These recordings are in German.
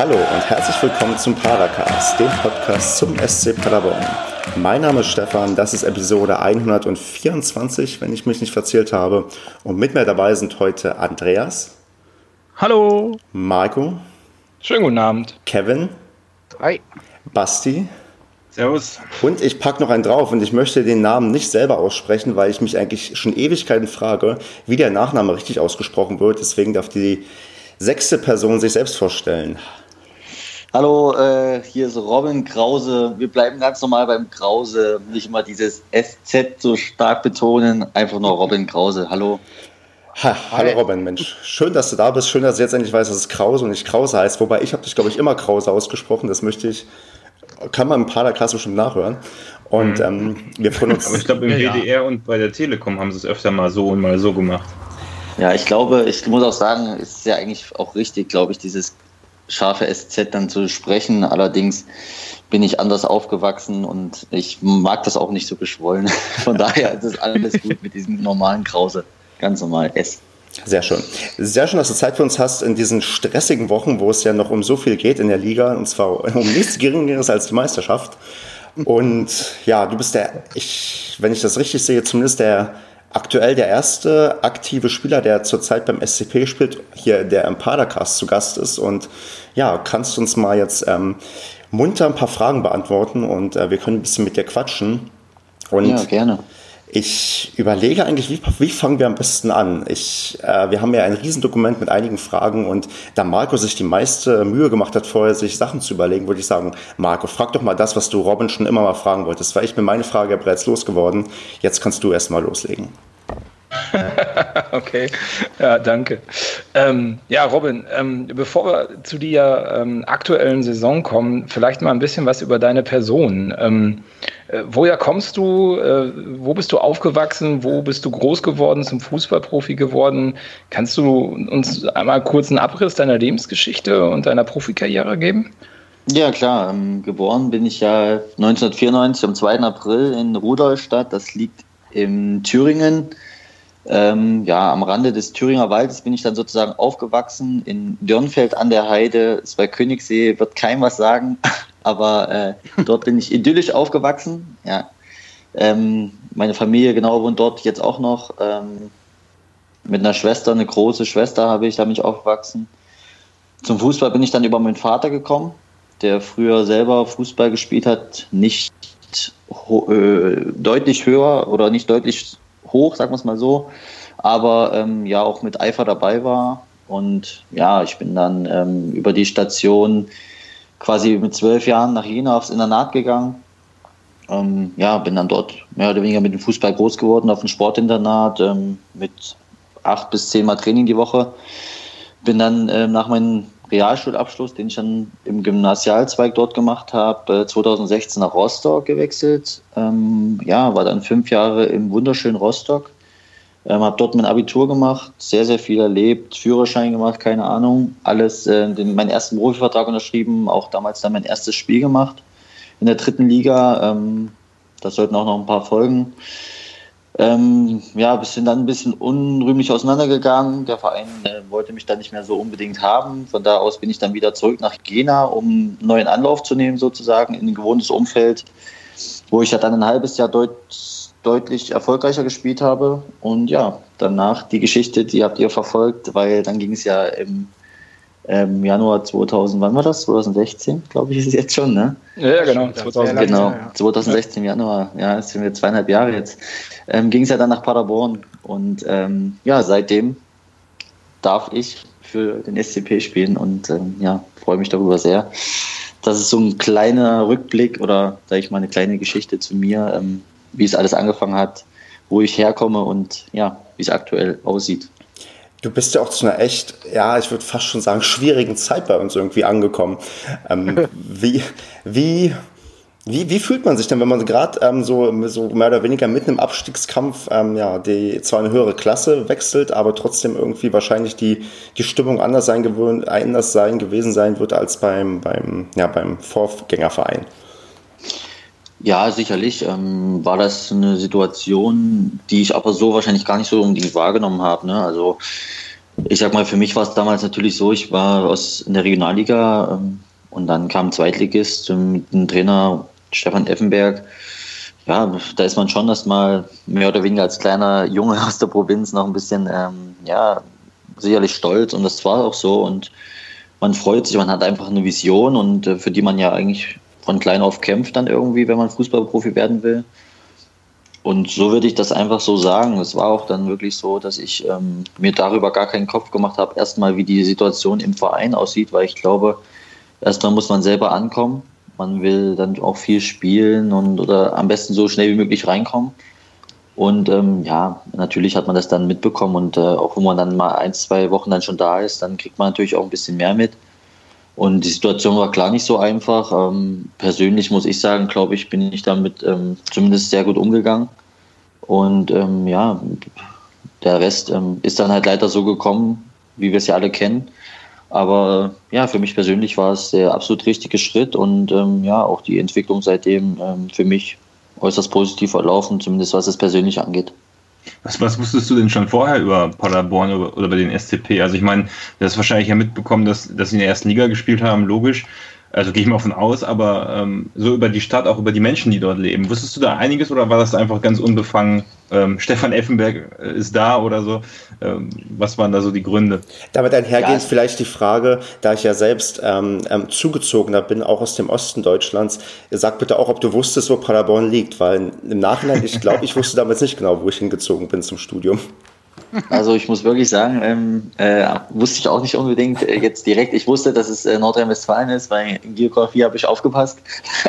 Hallo und herzlich willkommen zum Padercast, dem Podcast zum SC Paderborn. Mein Name ist Stefan, das ist Episode 124, wenn ich mich nicht verzählt habe. Und mit mir dabei sind heute Andreas. Hallo. Marco. Schönen guten Abend. Kevin. Hi. Basti. Servus. Und ich packe noch einen drauf und ich möchte den Namen nicht selber aussprechen, weil ich mich eigentlich schon Ewigkeiten frage, wie der Nachname richtig ausgesprochen wird. Deswegen darf die sechste Person sich selbst vorstellen. Hallo, äh, hier ist Robin Krause. Wir bleiben ganz normal beim Krause. Nicht immer dieses SZ so stark betonen. Einfach nur Robin Krause. Hallo. Ha, hallo Robin, Mensch. Schön, dass du da bist. Schön, dass du jetzt endlich weißt, dass es Krause und nicht Krause heißt. Wobei ich habe dich, glaube ich, immer Krause ausgesprochen. Das möchte ich kann man im Padercast bestimmt nachhören. Und mhm. ähm, wir freuen uns. Aber ich glaube, im ja, WDR ja. und bei der Telekom haben sie es öfter mal so und mal so gemacht. Ja, ich glaube, ich muss auch sagen, es ist ja eigentlich auch richtig, glaube ich, dieses scharfe SZ dann zu sprechen. Allerdings bin ich anders aufgewachsen und ich mag das auch nicht so geschwollen. Von daher ist es alles gut mit diesem normalen Krause. Ganz normal S. Sehr schön. Sehr schön, dass du Zeit für uns hast in diesen stressigen Wochen, wo es ja noch um so viel geht in der Liga, und zwar um nichts Geringeres als die Meisterschaft. Und ja, du bist der, ich, wenn ich das richtig sehe, zumindest der aktuell der erste aktive Spieler, der zurzeit beim SCP spielt, hier der im Padercast zu Gast ist. Und ja, kannst du uns mal jetzt ähm, munter ein paar Fragen beantworten und äh, wir können ein bisschen mit dir quatschen. Und ja, gerne. Ich überlege eigentlich, wie, wie, fangen wir am besten an? Ich, äh, wir haben ja ein Riesendokument mit einigen Fragen und da Marco sich die meiste Mühe gemacht hat, vorher sich Sachen zu überlegen, würde ich sagen, Marco, frag doch mal das, was du Robin schon immer mal fragen wolltest, weil ich mir meine Frage ja bereits losgeworden. Jetzt kannst du erst mal loslegen. okay, ja, danke. Ähm, ja, Robin, ähm, bevor wir zu der ähm, aktuellen Saison kommen, vielleicht mal ein bisschen was über deine Person. Ähm, äh, woher kommst du? Äh, wo bist du aufgewachsen? Wo bist du groß geworden, zum Fußballprofi geworden? Kannst du uns einmal kurz einen Abriss deiner Lebensgeschichte und deiner Profikarriere geben? Ja, klar. Ähm, geboren bin ich ja 1994 am 2. April in Rudolstadt. Das liegt in Thüringen. Ähm, ja, am Rande des Thüringer Waldes bin ich dann sozusagen aufgewachsen in Dürnfeld an der Heide. Das bei Königssee wird kein was sagen, aber äh, dort bin ich idyllisch aufgewachsen. Ja. Ähm, meine Familie genau wohnt dort jetzt auch noch. Ähm, mit einer Schwester, eine große Schwester habe ich, da bin aufgewachsen. Zum Fußball bin ich dann über meinen Vater gekommen, der früher selber Fußball gespielt hat, nicht äh, deutlich höher oder nicht deutlich hoch, sagen wir es mal so, aber ähm, ja auch mit Eifer dabei war. Und ja, ich bin dann ähm, über die Station quasi mit zwölf Jahren nach Jena aufs Internat gegangen. Ähm, ja, bin dann dort mehr oder weniger mit dem Fußball groß geworden, auf dem Sportinternat ähm, mit acht bis zehn Mal Training die Woche. Bin dann äh, nach meinem Realschulabschluss, den ich dann im Gymnasialzweig dort gemacht habe, 2016 nach Rostock gewechselt. Ähm, ja, war dann fünf Jahre im wunderschönen Rostock. Ähm, habe dort mein Abitur gemacht, sehr, sehr viel erlebt, Führerschein gemacht, keine Ahnung. Alles, äh, den, meinen ersten Profivertrag unterschrieben, auch damals dann mein erstes Spiel gemacht in der dritten Liga. Ähm, das sollten auch noch ein paar folgen. Ähm, ja, wir sind dann ein bisschen unrühmlich auseinandergegangen. Der Verein äh, wollte mich dann nicht mehr so unbedingt haben. Von da aus bin ich dann wieder zurück nach Jena, um einen neuen Anlauf zu nehmen, sozusagen in ein gewohntes Umfeld, wo ich ja dann ein halbes Jahr deut deutlich erfolgreicher gespielt habe. Und ja, danach die Geschichte, die habt ihr verfolgt, weil dann ging es ja im ähm, Januar 2000, wann war das? 2016, glaube ich, ist es jetzt schon, ne? Ja, genau. 2000, genau, 2016 Januar, ja, es sind wir zweieinhalb Jahre jetzt. Ähm, Ging es ja dann nach Paderborn und ähm, ja, seitdem darf ich für den SCP spielen und ähm, ja, freue mich darüber sehr. Das ist so ein kleiner Rückblick oder, sage ich mal, eine kleine Geschichte zu mir, ähm, wie es alles angefangen hat, wo ich herkomme und ja, wie es aktuell aussieht. Du bist ja auch zu einer echt, ja, ich würde fast schon sagen, schwierigen Zeit bei uns irgendwie angekommen. Ähm, wie, wie, wie, wie fühlt man sich denn, wenn man gerade ähm, so, so mehr oder weniger mitten im Abstiegskampf ähm, ja, die zwar eine höhere Klasse wechselt, aber trotzdem irgendwie wahrscheinlich die, die Stimmung anders sein, gewöhnt, anders sein gewesen sein wird als beim, beim, ja, beim Vorgängerverein? Ja, sicherlich ähm, war das eine Situation, die ich aber so wahrscheinlich gar nicht so unbedingt wahrgenommen habe. Ne? Also Ich sag mal, für mich war es damals natürlich so, ich war aus in der Regionalliga ähm, und dann kam Zweitligist mit dem Trainer Stefan Effenberg. Ja, da ist man schon erstmal mehr oder weniger als kleiner Junge aus der Provinz noch ein bisschen, ähm, ja, sicherlich stolz und das war auch so und man freut sich, man hat einfach eine Vision und äh, für die man ja eigentlich von klein auf kämpft dann irgendwie, wenn man Fußballprofi werden will. Und so würde ich das einfach so sagen. Es war auch dann wirklich so, dass ich ähm, mir darüber gar keinen Kopf gemacht habe, erstmal wie die Situation im Verein aussieht, weil ich glaube, erstmal muss man selber ankommen. Man will dann auch viel spielen und oder am besten so schnell wie möglich reinkommen. Und ähm, ja, natürlich hat man das dann mitbekommen und äh, auch wenn man dann mal ein, zwei Wochen dann schon da ist, dann kriegt man natürlich auch ein bisschen mehr mit. Und die Situation war klar nicht so einfach. Ähm, persönlich muss ich sagen, glaube ich, bin ich damit ähm, zumindest sehr gut umgegangen. Und ähm, ja, der Rest ähm, ist dann halt leider so gekommen, wie wir es ja alle kennen. Aber ja, für mich persönlich war es der absolut richtige Schritt und ähm, ja, auch die Entwicklung seitdem ähm, für mich äußerst positiv verlaufen, zumindest was es persönlich angeht. Was, was wusstest du denn schon vorher über Paderborn oder, oder über den SCP? Also ich meine, du hast wahrscheinlich ja mitbekommen, dass, dass sie in der ersten Liga gespielt haben, logisch. Also gehe ich mal von aus, aber ähm, so über die Stadt, auch über die Menschen, die dort leben. Wusstest du da einiges oder war das einfach ganz unbefangen? Ähm, Stefan Effenberg äh, ist da oder so. Ähm, was waren da so die Gründe? Damit einhergehend ja. vielleicht die Frage, da ich ja selbst ähm, ähm, zugezogener bin, auch aus dem Osten Deutschlands, sag bitte auch, ob du wusstest, wo Paderborn liegt, weil im Nachhinein, ich glaube, ich wusste damals nicht genau, wo ich hingezogen bin zum Studium. Also ich muss wirklich sagen, ähm, äh, wusste ich auch nicht unbedingt äh, jetzt direkt. Ich wusste, dass es äh, Nordrhein-Westfalen ist, weil in Geografie habe ich aufgepasst.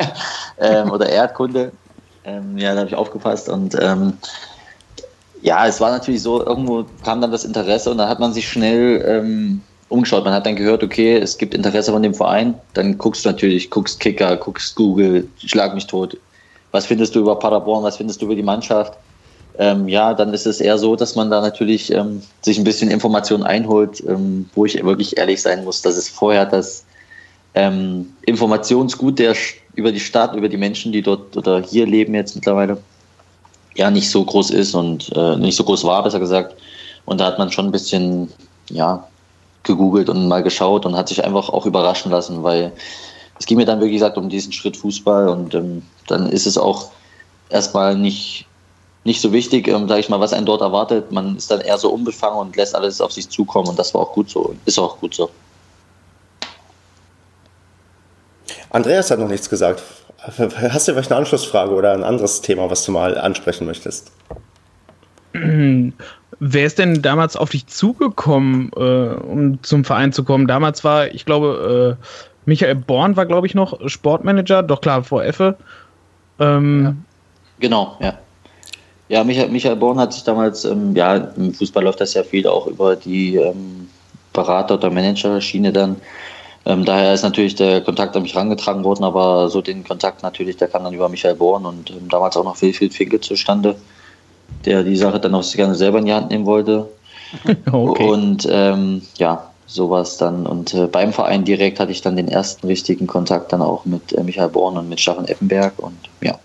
ähm, oder Erdkunde. Ähm, ja, da habe ich aufgepasst. Und ähm, ja, es war natürlich so, irgendwo kam dann das Interesse und dann hat man sich schnell ähm, umgeschaut. Man hat dann gehört, okay, es gibt Interesse von dem Verein. Dann guckst du natürlich, guckst Kicker, guckst Google, schlag mich tot. Was findest du über Paderborn? Was findest du über die Mannschaft? ähm, ja, dann ist es eher so, dass man da natürlich ähm, sich ein bisschen Informationen einholt, ähm, wo ich wirklich ehrlich sein muss, dass es vorher das ähm, Informationsgut der über die Stadt, über die Menschen, die dort oder hier leben jetzt mittlerweile, ja nicht so groß ist und äh, nicht so groß war, besser gesagt. Und da hat man schon ein bisschen, ja, gegoogelt und mal geschaut und hat sich einfach auch überraschen lassen, weil es ging mir dann wirklich gesagt um diesen Schritt Fußball und ähm, dann ist es auch erstmal nicht nicht so wichtig, ähm, sage ich mal, was einen dort erwartet. Man ist dann eher so unbefangen und lässt alles auf sich zukommen und das war auch gut so, ist auch gut so. Andreas hat noch nichts gesagt. Hast du vielleicht eine Anschlussfrage oder ein anderes Thema, was du mal ansprechen möchtest? Wer ist denn damals auf dich zugekommen, äh, um zum Verein zu kommen? Damals war, ich glaube, äh, Michael Born war, glaube ich, noch Sportmanager, doch klar, vor Effe. Ähm, ja. Genau, ja. Ja, Michael, Michael Born hat sich damals, ähm, ja, im Fußball läuft das ja viel auch über die ähm, Berater- oder Manager-Schiene dann. Ähm, daher ist natürlich der Kontakt an mich herangetragen worden, aber so den Kontakt natürlich, der kam dann über Michael Born und ähm, damals auch noch Wilfried Finke zustande, der die Sache dann auch gerne selber in die Hand nehmen wollte. okay. Und ähm, ja, sowas dann. Und äh, beim Verein direkt hatte ich dann den ersten richtigen Kontakt dann auch mit äh, Michael Born und mit Stefan Effenberg und ja.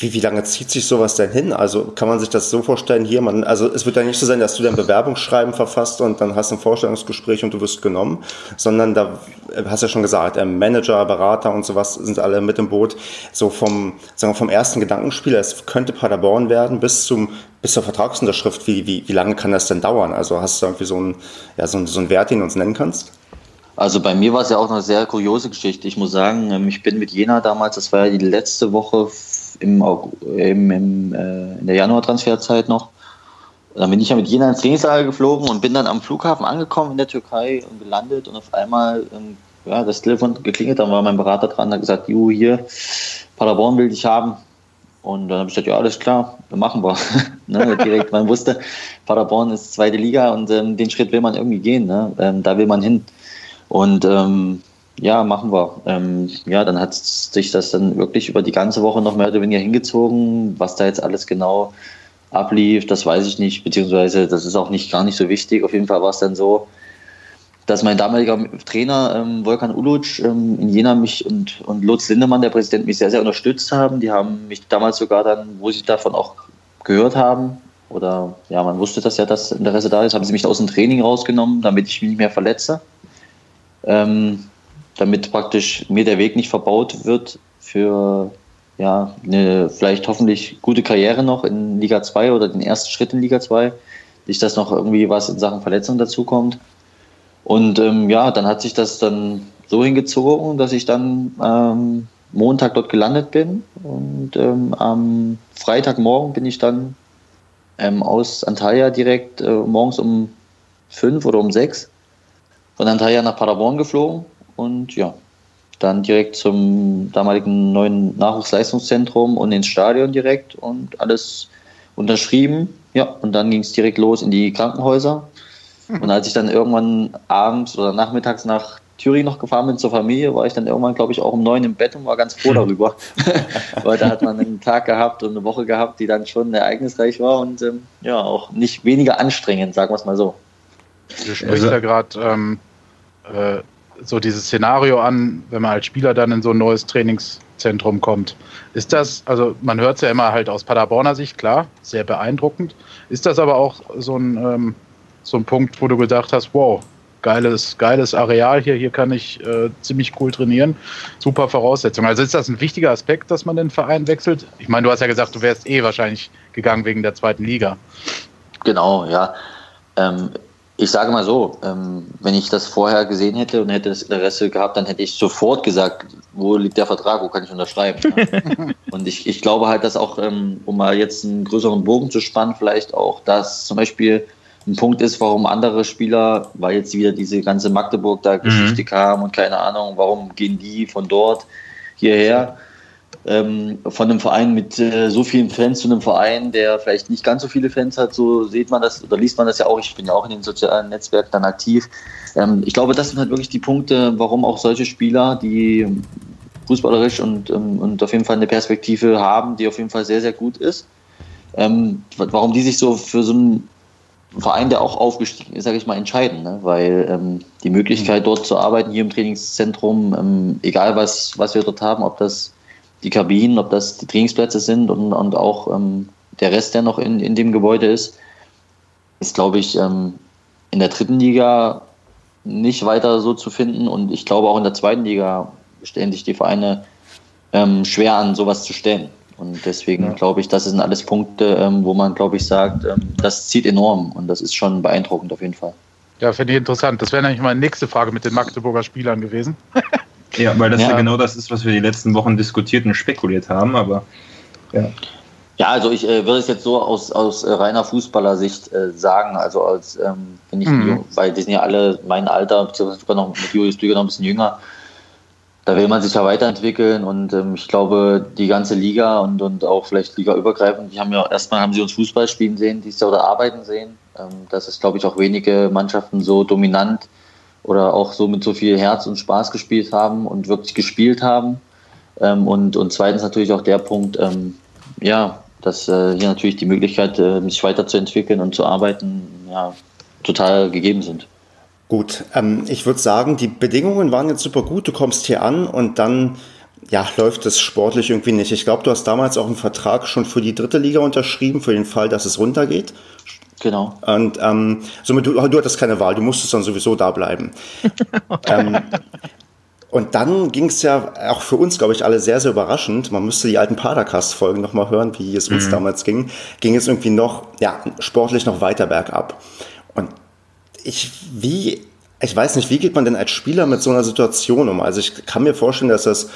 Wie, wie lange zieht sich sowas denn hin? Also kann man sich das so vorstellen, hier, man, also es wird ja nicht so sein, dass du dein Bewerbungsschreiben verfasst und dann hast ein Vorstellungsgespräch und du wirst genommen, sondern da hast du ja schon gesagt, äh, Manager, Berater und sowas sind alle mit im Boot. So vom, sagen wir, vom ersten Gedankenspiel, es könnte Paderborn werden, bis zum, bis zur Vertragsunterschrift, wie, wie, wie lange kann das denn dauern? Also hast du irgendwie so einen, ja, so einen, so einen Wert, den du uns nennen kannst? Also bei mir war es ja auch eine sehr kuriose Geschichte. Ich muss sagen, ähm, ich bin mit Jena damals, das war ja die letzte Woche im, im, im äh, in der Januar-Transferzeit noch. Dann bin ich ja mit Jena ins Trainingslager geflogen und bin dann am Flughafen angekommen in der Türkei und gelandet und auf einmal ähm, ja, das Telefon geklingelt, dann war mein Berater dran, hat gesagt, Ju, hier, Paderborn will dich haben. Und dann habe ich gesagt, ja, alles klar, dann machen wir. ne, direkt, man wusste, Paderborn ist zweite Liga und ähm, den Schritt will man irgendwie gehen. Ne? Ähm, da will man hin. Und ähm, ja, machen wir. Ähm, ja, dann hat sich das dann wirklich über die ganze Woche noch mehr oder weniger hingezogen. Was da jetzt alles genau ablief, das weiß ich nicht, beziehungsweise das ist auch nicht gar nicht so wichtig. Auf jeden Fall war es dann so, dass mein damaliger Trainer ähm, Volkan Uluc ähm, in Jena mich und, und Lutz Lindemann, der Präsident, mich sehr, sehr unterstützt haben. Die haben mich damals sogar dann, wo sie davon auch gehört haben, oder ja, man wusste das ja, dass Interesse da ist, haben sie mich aus dem Training rausgenommen, damit ich mich nicht mehr verletze. Ähm, damit praktisch mir der Weg nicht verbaut wird für ja, eine vielleicht hoffentlich gute Karriere noch in Liga 2 oder den ersten Schritt in Liga 2. Nicht, dass noch irgendwie was in Sachen Verletzung dazukommt. Und ähm, ja, dann hat sich das dann so hingezogen, dass ich dann ähm, Montag dort gelandet bin. Und ähm, am Freitagmorgen bin ich dann ähm, aus Antalya direkt äh, morgens um fünf oder um sechs von Antalya nach Paderborn geflogen und ja, dann direkt zum damaligen neuen Nachwuchsleistungszentrum und ins Stadion direkt und alles unterschrieben. Ja, und dann ging es direkt los in die Krankenhäuser. Und als ich dann irgendwann abends oder nachmittags nach Thüringen noch gefahren bin zur Familie, war ich dann irgendwann, glaube ich, auch um neun im Bett und war ganz froh darüber. Weil da hat man einen Tag gehabt und eine Woche gehabt, die dann schon ereignisreich war und ähm, ja, auch nicht weniger anstrengend, sagen wir es mal so. Du sprichst also, ja gerade ähm, äh, so dieses Szenario an, wenn man als Spieler dann in so ein neues Trainingszentrum kommt. Ist das, also man hört es ja immer halt aus Paderborner Sicht, klar, sehr beeindruckend. Ist das aber auch so ein, ähm, so ein Punkt, wo du gedacht hast, wow, geiles, geiles Areal hier, hier kann ich äh, ziemlich cool trainieren, super Voraussetzungen. Also ist das ein wichtiger Aspekt, dass man den Verein wechselt? Ich meine, du hast ja gesagt, du wärst eh wahrscheinlich gegangen wegen der zweiten Liga. Genau, ja. Ähm, ich sage mal so, ähm, wenn ich das vorher gesehen hätte und hätte das Interesse gehabt, dann hätte ich sofort gesagt, wo liegt der Vertrag, wo kann ich unterschreiben. Und ich, ich glaube halt, dass auch, ähm, um mal jetzt einen größeren Bogen zu spannen, vielleicht auch, dass zum Beispiel ein Punkt ist, warum andere Spieler, weil jetzt wieder diese ganze Magdeburg da Geschichte mhm. kam und keine Ahnung, warum gehen die von dort hierher ähm, von einem Verein mit äh, so vielen Fans zu einem Verein, der vielleicht nicht ganz so viele Fans hat, so sieht man das oder liest man das ja auch. Ich bin ja auch in den sozialen Netzwerken dann aktiv. Ähm, ich glaube, das sind halt wirklich die Punkte, warum auch solche Spieler, die fußballerisch und, ähm, und auf jeden Fall eine Perspektive haben, die auf jeden Fall sehr, sehr gut ist, ähm, warum die sich so für so einen Verein, der auch aufgestiegen ist, sage ich mal, entscheiden, ne? weil ähm, die Möglichkeit dort zu arbeiten, hier im Trainingszentrum, ähm, egal was, was wir dort haben, ob das die Kabinen, ob das die Trainingsplätze sind und, und auch ähm, der Rest, der noch in, in dem Gebäude ist, ist, glaube ich, ähm, in der dritten Liga nicht weiter so zu finden. Und ich glaube, auch in der zweiten Liga stellen sich die Vereine ähm, schwer an, sowas zu stellen. Und deswegen ja. glaube ich, das sind alles Punkte, ähm, wo man, glaube ich, sagt, ähm, das zieht enorm und das ist schon beeindruckend auf jeden Fall. Ja, finde ich interessant. Das wäre nämlich meine nächste Frage mit den Magdeburger Spielern gewesen. Ja, weil das ja. ja. genau das ist, was wir die letzten Wochen diskutiert und spekuliert haben, aber ja. Ja, also ich äh, würde es jetzt so aus, aus äh, reiner Fußballersicht äh, sagen, also als ähm, wenn ich, mhm. weil die sind ja alle mein Alter, beziehungsweise sogar noch mit Julius Düger noch ein bisschen jünger, da will man sich ja weiterentwickeln und ähm, ich glaube, die ganze Liga und, und auch vielleicht Liga übergreifend, die haben ja erstmal haben sie uns Fußball spielen sehen, die oder arbeiten sehen. Ähm, das ist, glaube ich, auch wenige Mannschaften so dominant oder auch so mit so viel Herz und Spaß gespielt haben und wirklich gespielt haben. Ähm, und, und zweitens natürlich auch der Punkt, ähm, ja, dass äh, hier natürlich die Möglichkeit, äh, sich weiterzuentwickeln und zu arbeiten, ja, total gegeben sind. Gut, ähm, ich würde sagen, die Bedingungen waren jetzt super gut. Du kommst hier an und dann ja, läuft es sportlich irgendwie nicht. Ich glaube, du hast damals auch einen Vertrag schon für die dritte Liga unterschrieben, für den Fall, dass es runtergeht. Genau. Und ähm, somit, du, du hattest keine Wahl, du musstest dann sowieso da bleiben. ähm, und dann ging es ja auch für uns, glaube ich, alle sehr, sehr überraschend. Man müsste die alten Padercast-Folgen nochmal hören, wie es uns mhm. damals ging. Ging es irgendwie noch, ja, sportlich noch weiter bergab. Und ich, wie, ich weiß nicht, wie geht man denn als Spieler mit so einer Situation um? Also ich kann mir vorstellen, dass das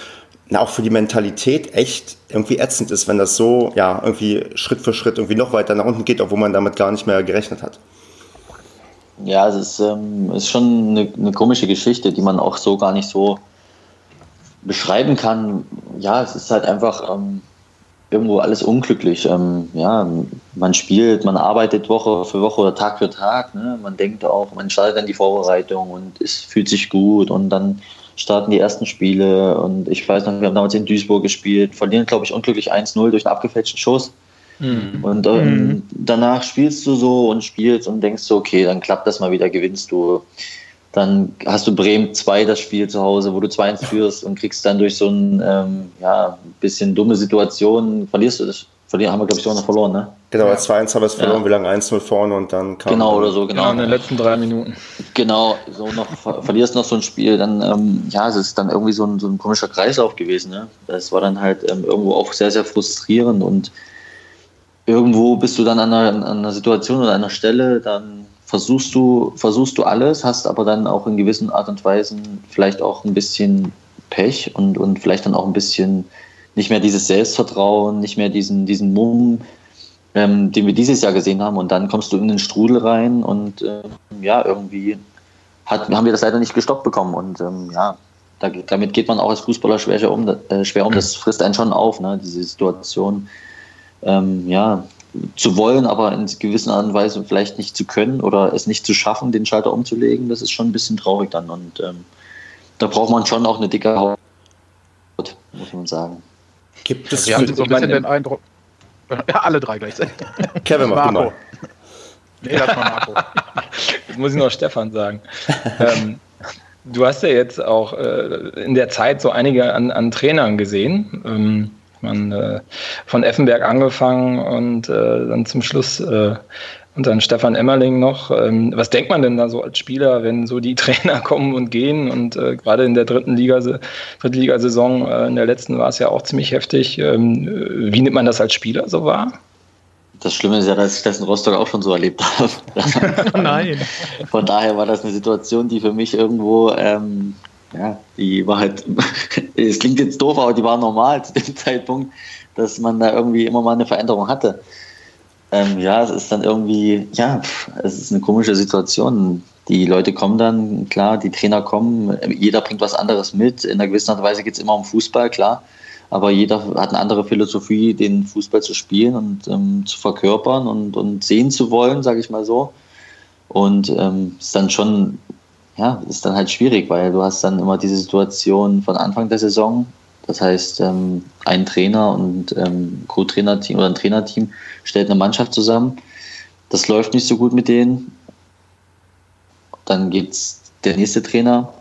na, auch für die Mentalität echt irgendwie ätzend ist, wenn das so, ja, irgendwie Schritt für Schritt irgendwie noch weiter nach unten geht, obwohl man damit gar nicht mehr gerechnet hat. Ja, es ist, ähm, ist schon eine, eine, komische Geschichte, die man auch so gar nicht so beschreiben kann. Ja, es ist halt einfach ähm, irgendwo alles unglücklich. Ähm, ja, man spielt, man arbeitet Woche für Woche oder Tag für Tag. Ne? Man denkt auch, man startet dann die Vorbereitung und es fühlt sich gut und dann starten die ersten Spiele und ich weiß noch, wir haben damals in Duisburg gespielt, verlieren, glaube ich, unglücklich 1-0 durch einen abgefälschten Schuss. Mhm. Und ähm, mhm. danach spielst du so und spielst und denkst so, okay, dann klappt das mal wieder, gewinnst du. Dann hast du Bremen 2 das Spiel zu Hause, wo du 2-1 führst und kriegst dann durch so ein ähm, ja, bisschen dumme Situation, verlierst du das Verlieren haben wir, glaube ich, auch noch verloren, ne? Genau, als 2-1 haben wir es verloren, ja. wie lange 1-0 vorne und dann kam. Genau, oder so, genau. Ja, in den letzten drei Minuten. Genau, so noch, verlierst noch so ein Spiel, dann, ähm, ja, es ist dann irgendwie so ein, so ein komischer Kreislauf gewesen, ne? Das war dann halt ähm, irgendwo auch sehr, sehr frustrierend und irgendwo bist du dann an einer, an einer Situation oder einer Stelle, dann versuchst du, versuchst du alles, hast aber dann auch in gewissen Art und Weisen vielleicht auch ein bisschen Pech und, und vielleicht dann auch ein bisschen nicht mehr dieses Selbstvertrauen, nicht mehr diesen, diesen Mumm, ähm, den wir dieses Jahr gesehen haben. Und dann kommst du in den Strudel rein und ähm, ja, irgendwie hat, haben wir das leider nicht gestoppt bekommen. Und ähm, ja, da, damit geht man auch als Fußballer schwer um. Äh, schwer um. Das frisst einen schon auf, ne? diese Situation. Ähm, ja, zu wollen, aber in gewisser Art und Weise vielleicht nicht zu können oder es nicht zu schaffen, den Schalter umzulegen, das ist schon ein bisschen traurig dann. Und ähm, da braucht man schon auch eine dicke Haut, muss man sagen. Gibt es Wir haben so ein bisschen den Eindruck. Ja, alle drei gleichzeitig. Kevin, mach Marco. Mal. Nee, lass mal Marco. Jetzt muss ich noch Stefan sagen. ähm, du hast ja jetzt auch äh, in der Zeit so einige an, an Trainern gesehen. Ähm, man äh, von Effenberg angefangen und äh, dann zum Schluss äh, und dann Stefan Emmerling noch. Ähm, was denkt man denn da so als Spieler, wenn so die Trainer kommen und gehen? Und äh, gerade in der dritten Liga, Drittligasaison, äh, in der letzten war es ja auch ziemlich heftig. Ähm, wie nimmt man das als Spieler so wahr? Das Schlimme ist ja, dass ich das in Rostock auch schon so erlebt habe. Nein. Von daher war das eine Situation, die für mich irgendwo, ähm, ja, die war halt, es klingt jetzt doof, aber die war normal zu dem Zeitpunkt, dass man da irgendwie immer mal eine Veränderung hatte. Ähm, ja, es ist dann irgendwie, ja, es ist eine komische Situation. Die Leute kommen dann, klar, die Trainer kommen, jeder bringt was anderes mit. In einer gewissen Art und Weise geht es immer um Fußball, klar. Aber jeder hat eine andere Philosophie, den Fußball zu spielen und ähm, zu verkörpern und, und sehen zu wollen, sage ich mal so. Und ähm, ist dann schon, ja, ist dann halt schwierig, weil du hast dann immer diese Situation von Anfang der Saison, das heißt, ähm, ein Trainer und ähm, Co-Trainerteam oder ein Trainerteam stellt eine Mannschaft zusammen. Das läuft nicht so gut mit denen. Dann geht's der nächste Trainer,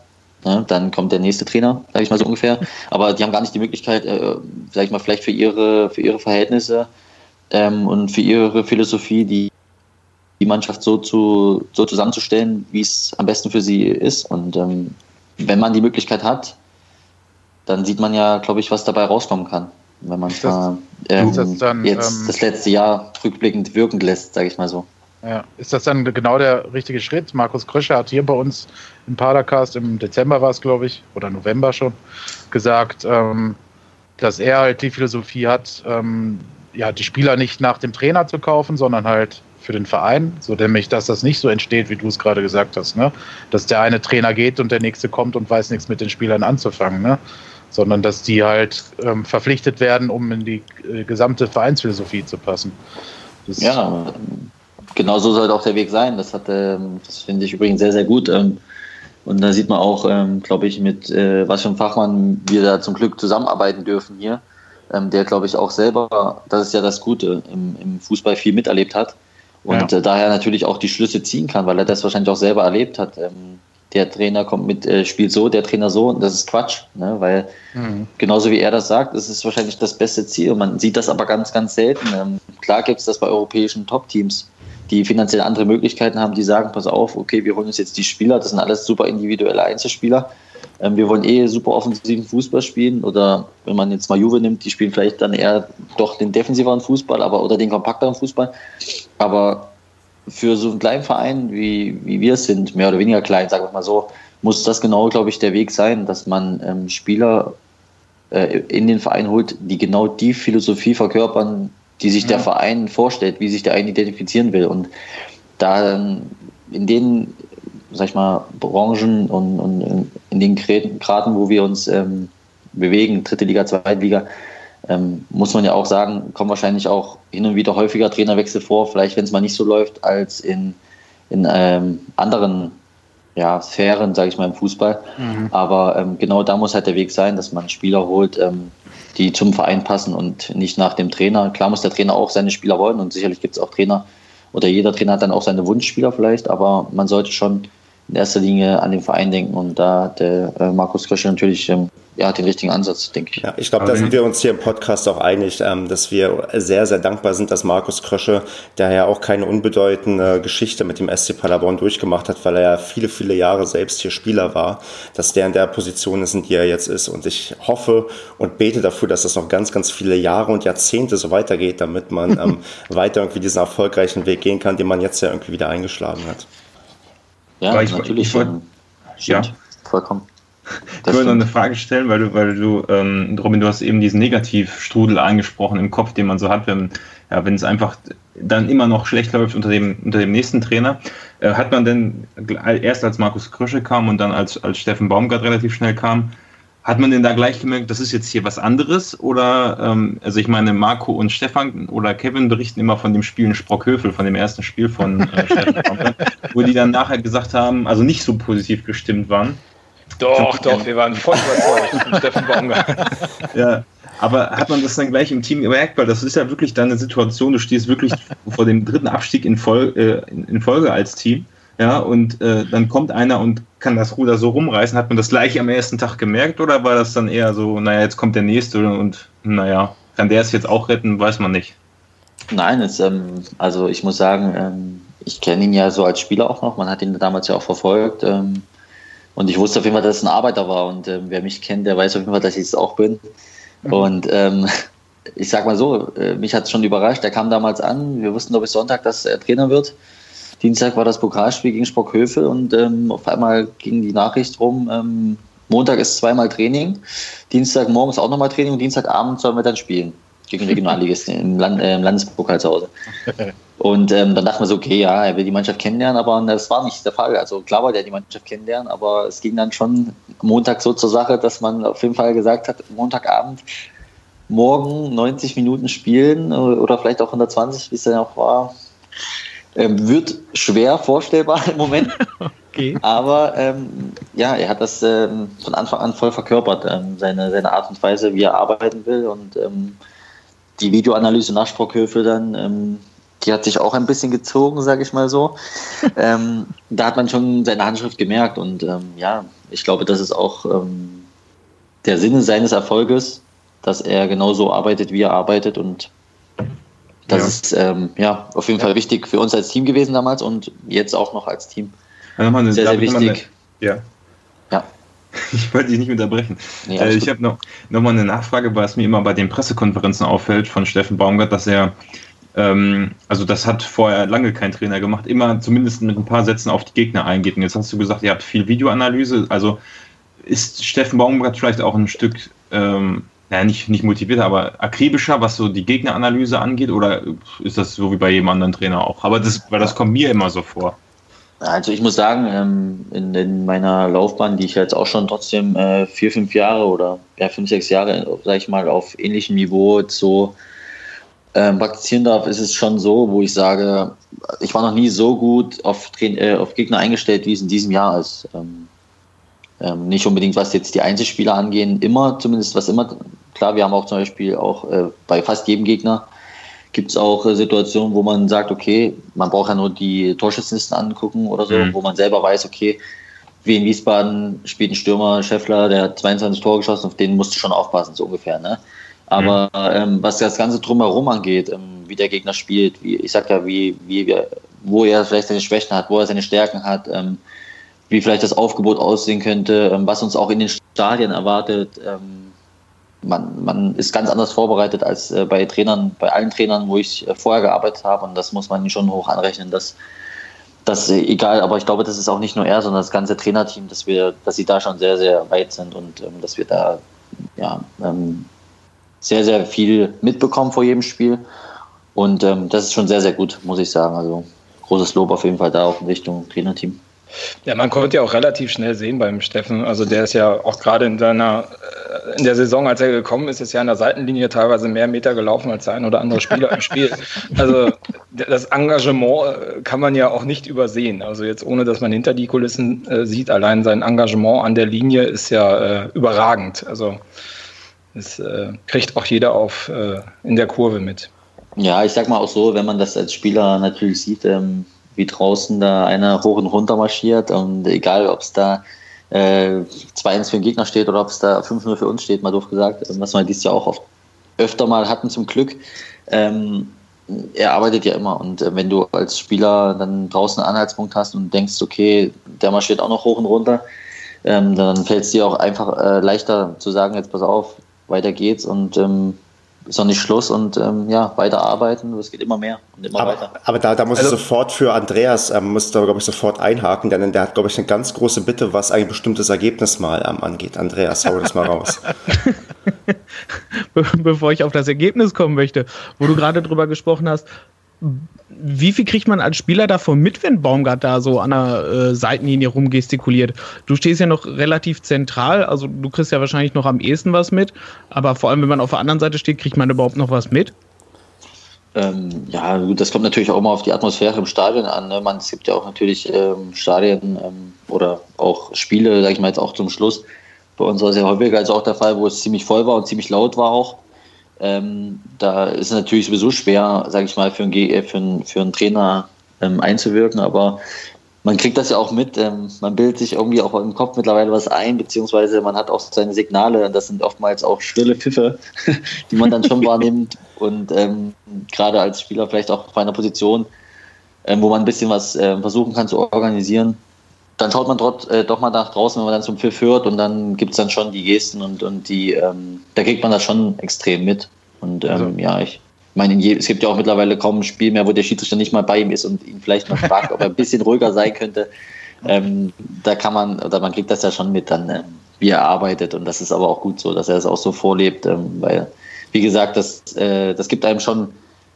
ne? dann kommt der nächste Trainer, sage ich mal so ungefähr. Aber die haben gar nicht die Möglichkeit, äh, sag ich mal, vielleicht für ihre, für ihre Verhältnisse ähm, und für ihre Philosophie die, die Mannschaft so, zu, so zusammenzustellen, wie es am besten für sie ist. Und ähm, wenn man die Möglichkeit hat, dann sieht man ja, glaube ich, was dabei rauskommen kann. Wenn man es ähm, dann, jetzt ähm, das letzte Jahr rückblickend wirken lässt, sage ich mal so. Ja, ist das dann genau der richtige Schritt? Markus Kröscher hat hier bei uns im Padercast im Dezember war es, glaube ich, oder November schon, gesagt, ähm, dass er halt die Philosophie hat, ähm, ja, die Spieler nicht nach dem Trainer zu kaufen, sondern halt für den Verein, so nämlich, dass das nicht so entsteht, wie du es gerade gesagt hast, ne? Dass der eine Trainer geht und der nächste kommt und weiß nichts mit den Spielern anzufangen, ne? sondern dass die halt ähm, verpflichtet werden, um in die äh, gesamte Vereinsphilosophie zu passen. Das ja, genau so sollte auch der Weg sein. Das, ähm, das finde ich übrigens sehr, sehr gut. Ähm, und da sieht man auch, ähm, glaube ich, mit äh, was für einem Fachmann wir da zum Glück zusammenarbeiten dürfen hier, ähm, der, glaube ich, auch selber, das ist ja das Gute, im, im Fußball viel miterlebt hat und ja. äh, daher natürlich auch die Schlüsse ziehen kann, weil er das wahrscheinlich auch selber erlebt hat. Ähm, der Trainer kommt mit, äh, spielt so, der Trainer so, und das ist Quatsch, ne? weil mhm. genauso wie er das sagt, ist es wahrscheinlich das beste Ziel. Man sieht das aber ganz, ganz selten. Ähm, klar gibt es das bei europäischen Top-Teams, die finanziell andere Möglichkeiten haben, die sagen, pass auf, okay, wir holen uns jetzt die Spieler, das sind alles super individuelle Einzelspieler. Ähm, wir wollen eh super offensiven Fußball spielen oder wenn man jetzt mal Juve nimmt, die spielen vielleicht dann eher doch den defensiveren Fußball aber, oder den kompakteren Fußball. Aber für so einen kleinen Verein, wie, wie wir es sind, mehr oder weniger klein, sagen wir mal so, muss das genau, glaube ich, der Weg sein, dass man ähm, Spieler äh, in den Verein holt, die genau die Philosophie verkörpern, die sich ja. der Verein vorstellt, wie sich der Verein identifizieren will. Und da ähm, in den, sag ich mal, Branchen und, und in den Graden, wo wir uns ähm, bewegen, dritte Liga, zweite Liga, ähm, muss man ja auch sagen, kommen wahrscheinlich auch hin und wieder häufiger Trainerwechsel vor, vielleicht wenn es mal nicht so läuft, als in, in ähm, anderen ja, Sphären, sage ich mal, im Fußball. Mhm. Aber ähm, genau da muss halt der Weg sein, dass man Spieler holt, ähm, die zum Verein passen und nicht nach dem Trainer. Klar muss der Trainer auch seine Spieler wollen und sicherlich gibt es auch Trainer oder jeder Trainer hat dann auch seine Wunschspieler vielleicht, aber man sollte schon in erster Linie an den Verein denken und da hat der äh, Markus Krösche natürlich ähm, ja, den richtigen Ansatz, denke ich. Ja, ich glaube, da sind wir uns hier im Podcast auch einig, ähm, dass wir sehr, sehr dankbar sind, dass Markus Krösche, der ja auch keine unbedeutende Geschichte mit dem SC Paderborn durchgemacht hat, weil er ja viele, viele Jahre selbst hier Spieler war, dass der in der Position ist, in die er jetzt ist. Und ich hoffe und bete dafür, dass das noch ganz, ganz viele Jahre und Jahrzehnte so weitergeht, damit man ähm, weiter irgendwie diesen erfolgreichen Weg gehen kann, den man jetzt ja irgendwie wieder eingeschlagen hat. Ja, ich, natürlich. Ich, ich, ja, vollkommen. Ich wollte noch eine Frage stellen, weil du, weil du, ähm, Robin, du hast eben diesen Negativstrudel angesprochen im Kopf, den man so hat, wenn, ja, wenn es einfach dann immer noch schlecht läuft unter dem, unter dem nächsten Trainer. Äh, hat man denn erst als Markus Krösche kam und dann als, als Steffen Baumgart relativ schnell kam, hat man denn da gleich gemerkt, das ist jetzt hier was anderes? Oder, ähm, also ich meine, Marco und Stefan oder Kevin berichten immer von dem Spiel in Sprockhövel, von dem ersten Spiel von äh, Baumgart, wo die dann nachher gesagt haben, also nicht so positiv gestimmt waren. Doch, doch, wir waren voll überzeugt von Steffen Baumgart. Ja, aber hat man das dann gleich im Team gemerkt? Weil das ist ja wirklich dann eine Situation, du stehst wirklich vor dem dritten Abstieg in, Fol äh, in Folge als Team. Ja, und äh, dann kommt einer und kann das Ruder so rumreißen. Hat man das gleich am ersten Tag gemerkt oder war das dann eher so, naja, jetzt kommt der nächste und naja, kann der es jetzt auch retten, weiß man nicht. Nein, es, ähm, also ich muss sagen, ähm, ich kenne ihn ja so als Spieler auch noch, man hat ihn damals ja auch verfolgt. Ähm, und ich wusste auf jeden Fall, dass es ein Arbeiter war. Und ähm, wer mich kennt, der weiß auf jeden Fall, dass ich es auch bin. Mhm. Und ähm, ich sag mal so, äh, mich hat es schon überrascht. Er kam damals an. Wir wussten, glaube ich, Sonntag, dass er Trainer wird. Dienstag war das Pokalspiel gegen Sprockhövel und ähm, auf einmal ging die Nachricht rum, ähm, Montag ist zweimal Training, Dienstag morgens auch nochmal Training und Dienstagabend sollen wir dann spielen gegen Regionalligisten im, Land, äh, im Landespokal zu Hause. Und ähm, dann dachte man so, okay, ja, er will die Mannschaft kennenlernen, aber das war nicht der Fall. Also klar wollte er die Mannschaft kennenlernen, aber es ging dann schon Montag so zur Sache, dass man auf jeden Fall gesagt hat, Montagabend, morgen 90 Minuten spielen oder vielleicht auch 120, wie es dann auch war, ähm, wird schwer vorstellbar im Moment. Okay. Aber ähm, ja, er hat das ähm, von Anfang an voll verkörpert, ähm, seine, seine Art und Weise, wie er arbeiten will und ähm, die Videoanalyse nach Sprockhöfe dann, ähm, die hat sich auch ein bisschen gezogen, sage ich mal so. da hat man schon seine Handschrift gemerkt und ja, ich glaube, das ist auch der Sinne seines Erfolges, dass er genauso arbeitet, wie er arbeitet und das ja. ist ähm, ja auf jeden Fall wichtig für uns als Team gewesen damals und jetzt auch noch als Team. Ja, sehr, sehr wichtig. Eine, ja. Ja. Ich wollte dich nicht unterbrechen. Nee, äh, ich habe noch, noch mal eine Nachfrage, was mir immer bei den Pressekonferenzen auffällt von Steffen Baumgart, dass er, ähm, also das hat vorher lange kein Trainer gemacht, immer zumindest mit ein paar Sätzen auf die Gegner eingeht. Und jetzt hast du gesagt, ihr habt viel Videoanalyse. Also ist Steffen Baumgart vielleicht auch ein Stück, ähm, naja, nicht, nicht motivierter, aber akribischer, was so die Gegneranalyse angeht? Oder ist das so wie bei jedem anderen Trainer auch? Aber das, weil das kommt mir immer so vor. Also ich muss sagen, ähm, in, in, meiner Laufbahn, die ich jetzt auch schon trotzdem äh, vier, fünf Jahre oder ja, fünf, sechs Jahre, sag ich mal, auf ähnlichem Niveau so ähm, praktizieren darf, ist es schon so, wo ich sage, ich war noch nie so gut auf, äh, auf Gegner eingestellt, wie es in diesem Jahr ist. Ähm, ähm, nicht unbedingt, was jetzt die Einzelspieler angehen, immer, zumindest was immer, klar, wir haben auch zum Beispiel auch äh, bei fast jedem Gegner gibt es auch äh, Situationen, wo man sagt, okay, man braucht ja nur die Torschützenlisten angucken oder so, mhm. wo man selber weiß, okay, wie in Wiesbaden spielt ein Stürmer, Scheffler, der hat 22 Tore geschossen, auf den musst du schon aufpassen, so ungefähr. Ne? Aber mhm. ähm, was das Ganze drumherum angeht, ähm, wie der Gegner spielt, wie, ich sag ja, wie, wie, wo er vielleicht seine Schwächen hat, wo er seine Stärken hat, ähm, wie vielleicht das Aufgebot aussehen könnte, ähm, was uns auch in den Stadien erwartet, ähm, man, man ist ganz anders vorbereitet als äh, bei Trainern, bei allen Trainern, wo ich äh, vorher gearbeitet habe. Und das muss man schon hoch anrechnen, dass das äh, egal, aber ich glaube, das ist auch nicht nur er, sondern das ganze Trainerteam, dass wir, dass sie da schon sehr, sehr weit sind und ähm, dass wir da ja, sehr, sehr viel mitbekommen vor jedem Spiel. Und das ist schon sehr, sehr gut, muss ich sagen. Also großes Lob auf jeden Fall da auch in Richtung Trainerteam. Ja, man konnte ja auch relativ schnell sehen beim Steffen. Also der ist ja auch gerade in seiner äh, in der Saison, als er gekommen ist, ist ja an der Seitenlinie teilweise mehr Meter gelaufen als der ein oder andere Spieler im Spiel. Also das Engagement äh, kann man ja auch nicht übersehen. Also jetzt ohne, dass man hinter die Kulissen äh, sieht, allein sein Engagement an der Linie ist ja äh, überragend. Also das äh, kriegt auch jeder auf in der Kurve mit. Ja, ich sag mal auch so, wenn man das als Spieler natürlich sieht. Ähm wie draußen da einer hoch und runter marschiert und egal, ob es da äh, 2-1 für den Gegner steht oder ob es da 5-0 für uns steht, mal doof gesagt, was wir dieses Jahr auch oft öfter mal hatten zum Glück. Ähm, er arbeitet ja immer und äh, wenn du als Spieler dann draußen einen Anhaltspunkt hast und denkst, okay, der marschiert auch noch hoch und runter, ähm, dann fällt es dir auch einfach äh, leichter zu sagen, jetzt pass auf, weiter geht's und ähm, ist noch nicht Schluss und ähm, ja, weiter arbeiten, es geht immer mehr und immer aber, weiter. Aber da, da muss also, ich sofort für Andreas, ähm, muss da, glaube ich, sofort einhaken, denn der hat, glaube ich, eine ganz große Bitte, was ein bestimmtes Ergebnis mal ähm, angeht. Andreas, hau das mal raus. Bevor ich auf das Ergebnis kommen möchte, wo du gerade drüber gesprochen hast, wie viel kriegt man als Spieler davon mit, wenn Baumgart da so an der äh, Seitenlinie rumgestikuliert? Du stehst ja noch relativ zentral, also du kriegst ja wahrscheinlich noch am ehesten was mit, aber vor allem, wenn man auf der anderen Seite steht, kriegt man überhaupt noch was mit? Ähm, ja, gut, das kommt natürlich auch immer auf die Atmosphäre im Stadion an. Ne? Man, es gibt ja auch natürlich ähm, Stadien ähm, oder auch Spiele, sag ich mal jetzt auch zum Schluss. Bei uns war es ja häufiger als auch der Fall, wo es ziemlich voll war und ziemlich laut war auch. Ähm, da ist es natürlich sowieso schwer, sage ich mal, für einen, äh, für einen, für einen Trainer ähm, einzuwirken, aber man kriegt das ja auch mit. Ähm, man bildet sich irgendwie auch im Kopf mittlerweile was ein, beziehungsweise man hat auch seine Signale. Das sind oftmals auch schrille Pfiffe, die man dann schon wahrnimmt. Und ähm, gerade als Spieler vielleicht auch auf einer Position, ähm, wo man ein bisschen was äh, versuchen kann zu organisieren, dann schaut man dort, äh, doch mal nach draußen, wenn man dann zum Pfiff hört und dann gibt es dann schon die Gesten und, und die, ähm, da kriegt man das schon extrem mit. Und ähm, also. ja, ich meine, es gibt ja auch mittlerweile kaum ein Spiel mehr, wo der Schiedsrichter nicht mal bei ihm ist und ihn vielleicht mal fragt, ob er ein bisschen ruhiger sein könnte. Ähm, da kann man, oder man kriegt das ja schon mit dann, ähm, wie er arbeitet. Und das ist aber auch gut so, dass er es das auch so vorlebt, ähm, weil, wie gesagt, das, äh, das gibt einem schon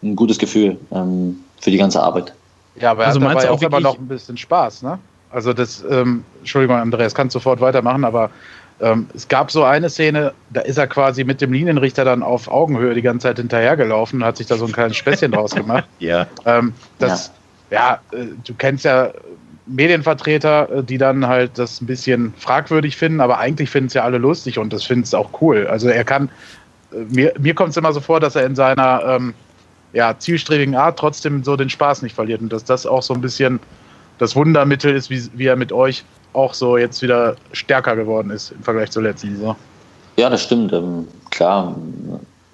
ein gutes Gefühl ähm, für die ganze Arbeit. Ja, aber er also hat dabei auch immer noch ein bisschen Spaß, ne? Also das, ähm, Entschuldigung, Andreas, kann sofort weitermachen, aber ähm, es gab so eine Szene, da ist er quasi mit dem Linienrichter dann auf Augenhöhe die ganze Zeit hinterhergelaufen und hat sich da so ein kleines Späßchen draus gemacht. Ja. Ähm, das, ja, ja äh, du kennst ja Medienvertreter, äh, die dann halt das ein bisschen fragwürdig finden, aber eigentlich finden es ja alle lustig und das finden es auch cool. Also er kann, äh, mir, mir kommt es immer so vor, dass er in seiner ähm, ja, zielstrebigen Art trotzdem so den Spaß nicht verliert und dass das auch so ein bisschen das Wundermittel ist, wie, wie er mit euch auch so jetzt wieder stärker geworden ist im Vergleich zur letzten Saison. Ja, das stimmt. Ähm, klar,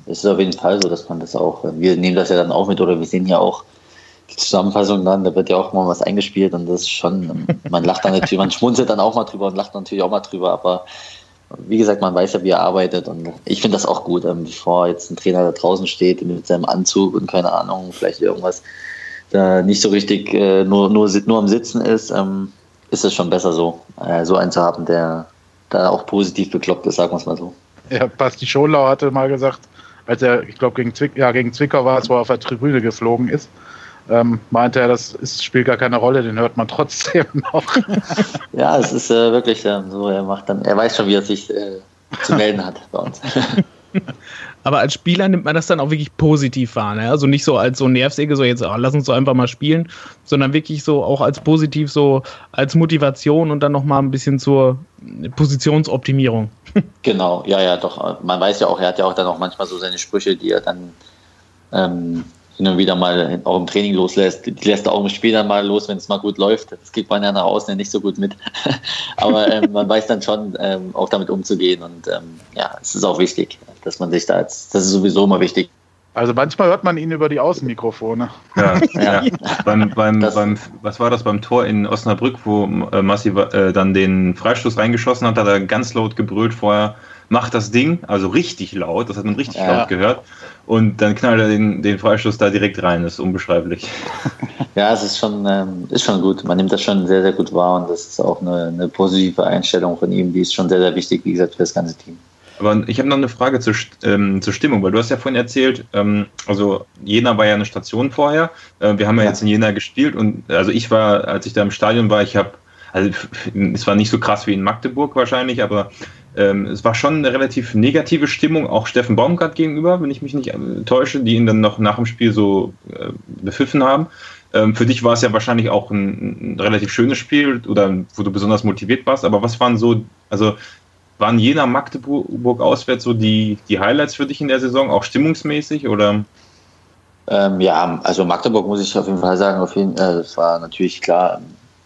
es ist auf jeden Fall so, dass man das auch, wir nehmen das ja dann auch mit oder wir sehen ja auch die Zusammenfassung dann, da wird ja auch mal was eingespielt und das ist schon, man lacht dann natürlich, man schmunzelt dann auch mal drüber und lacht natürlich auch mal drüber, aber wie gesagt, man weiß ja, wie er arbeitet und ich finde das auch gut, ähm, bevor jetzt ein Trainer da draußen steht mit seinem Anzug und keine Ahnung, vielleicht irgendwas da nicht so richtig äh, nur, nur, nur am Sitzen ist, ähm, ist es schon besser so, äh, so einen zu haben, der da auch positiv bekloppt ist, sagen wir es mal so. Ja, Basti Schonlau hatte mal gesagt, als er, ich glaube, gegen, Zwick, ja, gegen Zwickau war, es, wo er auf der Tribüne geflogen ist, ähm, meinte er, das ist, spielt gar keine Rolle, den hört man trotzdem noch. ja, es ist äh, wirklich äh, so, er macht dann, er weiß schon, wie er sich äh, zu melden hat bei uns. Aber als Spieler nimmt man das dann auch wirklich positiv wahr. Ne? Also nicht so als so Nervsäge, so jetzt, oh, lass uns so einfach mal spielen, sondern wirklich so auch als positiv, so als Motivation und dann nochmal ein bisschen zur Positionsoptimierung. Genau, ja, ja, doch. Man weiß ja auch, er hat ja auch dann auch manchmal so seine Sprüche, die er dann ähm, hin und wieder mal auch im Training loslässt. Die lässt er auch im Spiel dann mal los, wenn es mal gut läuft. Das kriegt man ja nach außen nicht so gut mit. Aber ähm, man weiß dann schon, ähm, auch damit umzugehen. Und ähm, ja, es ist auch wichtig, dass man sich da jetzt, das ist sowieso immer wichtig. Also manchmal hört man ihn über die Außenmikrofone. Ja, ja. ja. beim, beim, beim, was war das beim Tor in Osnabrück, wo äh, Massi äh, dann den Freistoß reingeschossen hat, hat er ganz laut gebrüllt vorher, macht das Ding, also richtig laut, das hat man richtig ja. laut gehört. Und dann knallt er den, den Freistoß da direkt rein, das ist unbeschreiblich. Ja, es ist schon, ähm, ist schon gut. Man nimmt das schon sehr, sehr gut wahr und das ist auch eine, eine positive Einstellung von ihm, die ist schon sehr, sehr wichtig, wie gesagt, für das ganze Team. Aber ich habe noch eine Frage zur, ähm, zur Stimmung, weil du hast ja vorhin erzählt, ähm, also Jena war ja eine Station vorher. Äh, wir haben ja, ja, jetzt in Jena gespielt und also ich war, als ich da im Stadion war, ich habe, also es war nicht so krass wie in Magdeburg wahrscheinlich, aber ähm, es war schon eine relativ negative Stimmung, auch Steffen Baumgart gegenüber, wenn ich mich nicht äh, täusche, die ihn dann noch nach dem Spiel so äh, bepfiffen haben. Ähm, für dich war es ja wahrscheinlich auch ein, ein, relativ schönes Spiel oder wo du besonders motiviert warst, aber was waren so, also waren Jena Magdeburg auswärts so die, die Highlights für dich in der Saison, auch stimmungsmäßig oder? Ähm, ja, also Magdeburg muss ich auf jeden Fall sagen, auf jeden, äh, das war natürlich klar,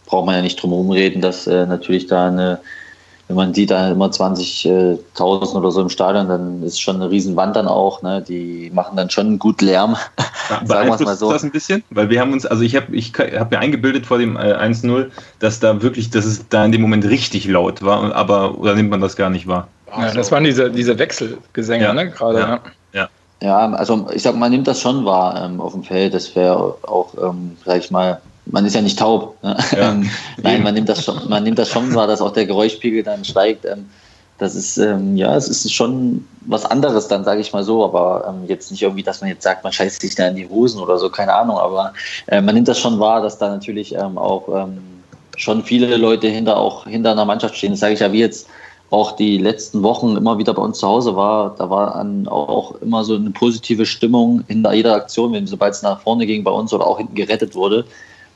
braucht man ja nicht drum herum reden, dass äh, natürlich da eine, wenn man sieht, da immer 20.000 oder so im Stadion, dann ist schon eine Riesenwand dann auch, ne? die machen dann schon gut Lärm. Ja, beeinflusst mal so. das ein bisschen? Weil wir haben uns, also ich habe ich hab mir eingebildet vor dem äh, 1-0, dass da wirklich, dass es da in dem Moment richtig laut war, aber oder nimmt man das gar nicht wahr? Ja, das waren diese, diese Wechselgesänge, ja. ne? Gerade, ja. ja. Ja, also ich sag, man nimmt das schon wahr ähm, auf dem Feld. Das wäre auch, ähm, sag ich mal, man ist ja nicht taub. Ne? Ja. Nein, man nimmt das schon, man nimmt das schon wahr, dass auch der Geräuschpegel dann steigt. Ähm, das ist, ähm, ja, es ist schon was anderes dann, sage ich mal so, aber ähm, jetzt nicht irgendwie, dass man jetzt sagt, man scheißt sich da in die Hosen oder so, keine Ahnung, aber äh, man nimmt das schon wahr, dass da natürlich auch schon viele Leute hinter auch hinter einer Mannschaft stehen. Das sage ich ja wie jetzt auch die letzten Wochen immer wieder bei uns zu Hause war, da war an, auch immer so eine positive Stimmung hinter jeder Aktion, wenn sobald es nach vorne ging bei uns oder auch hinten gerettet wurde.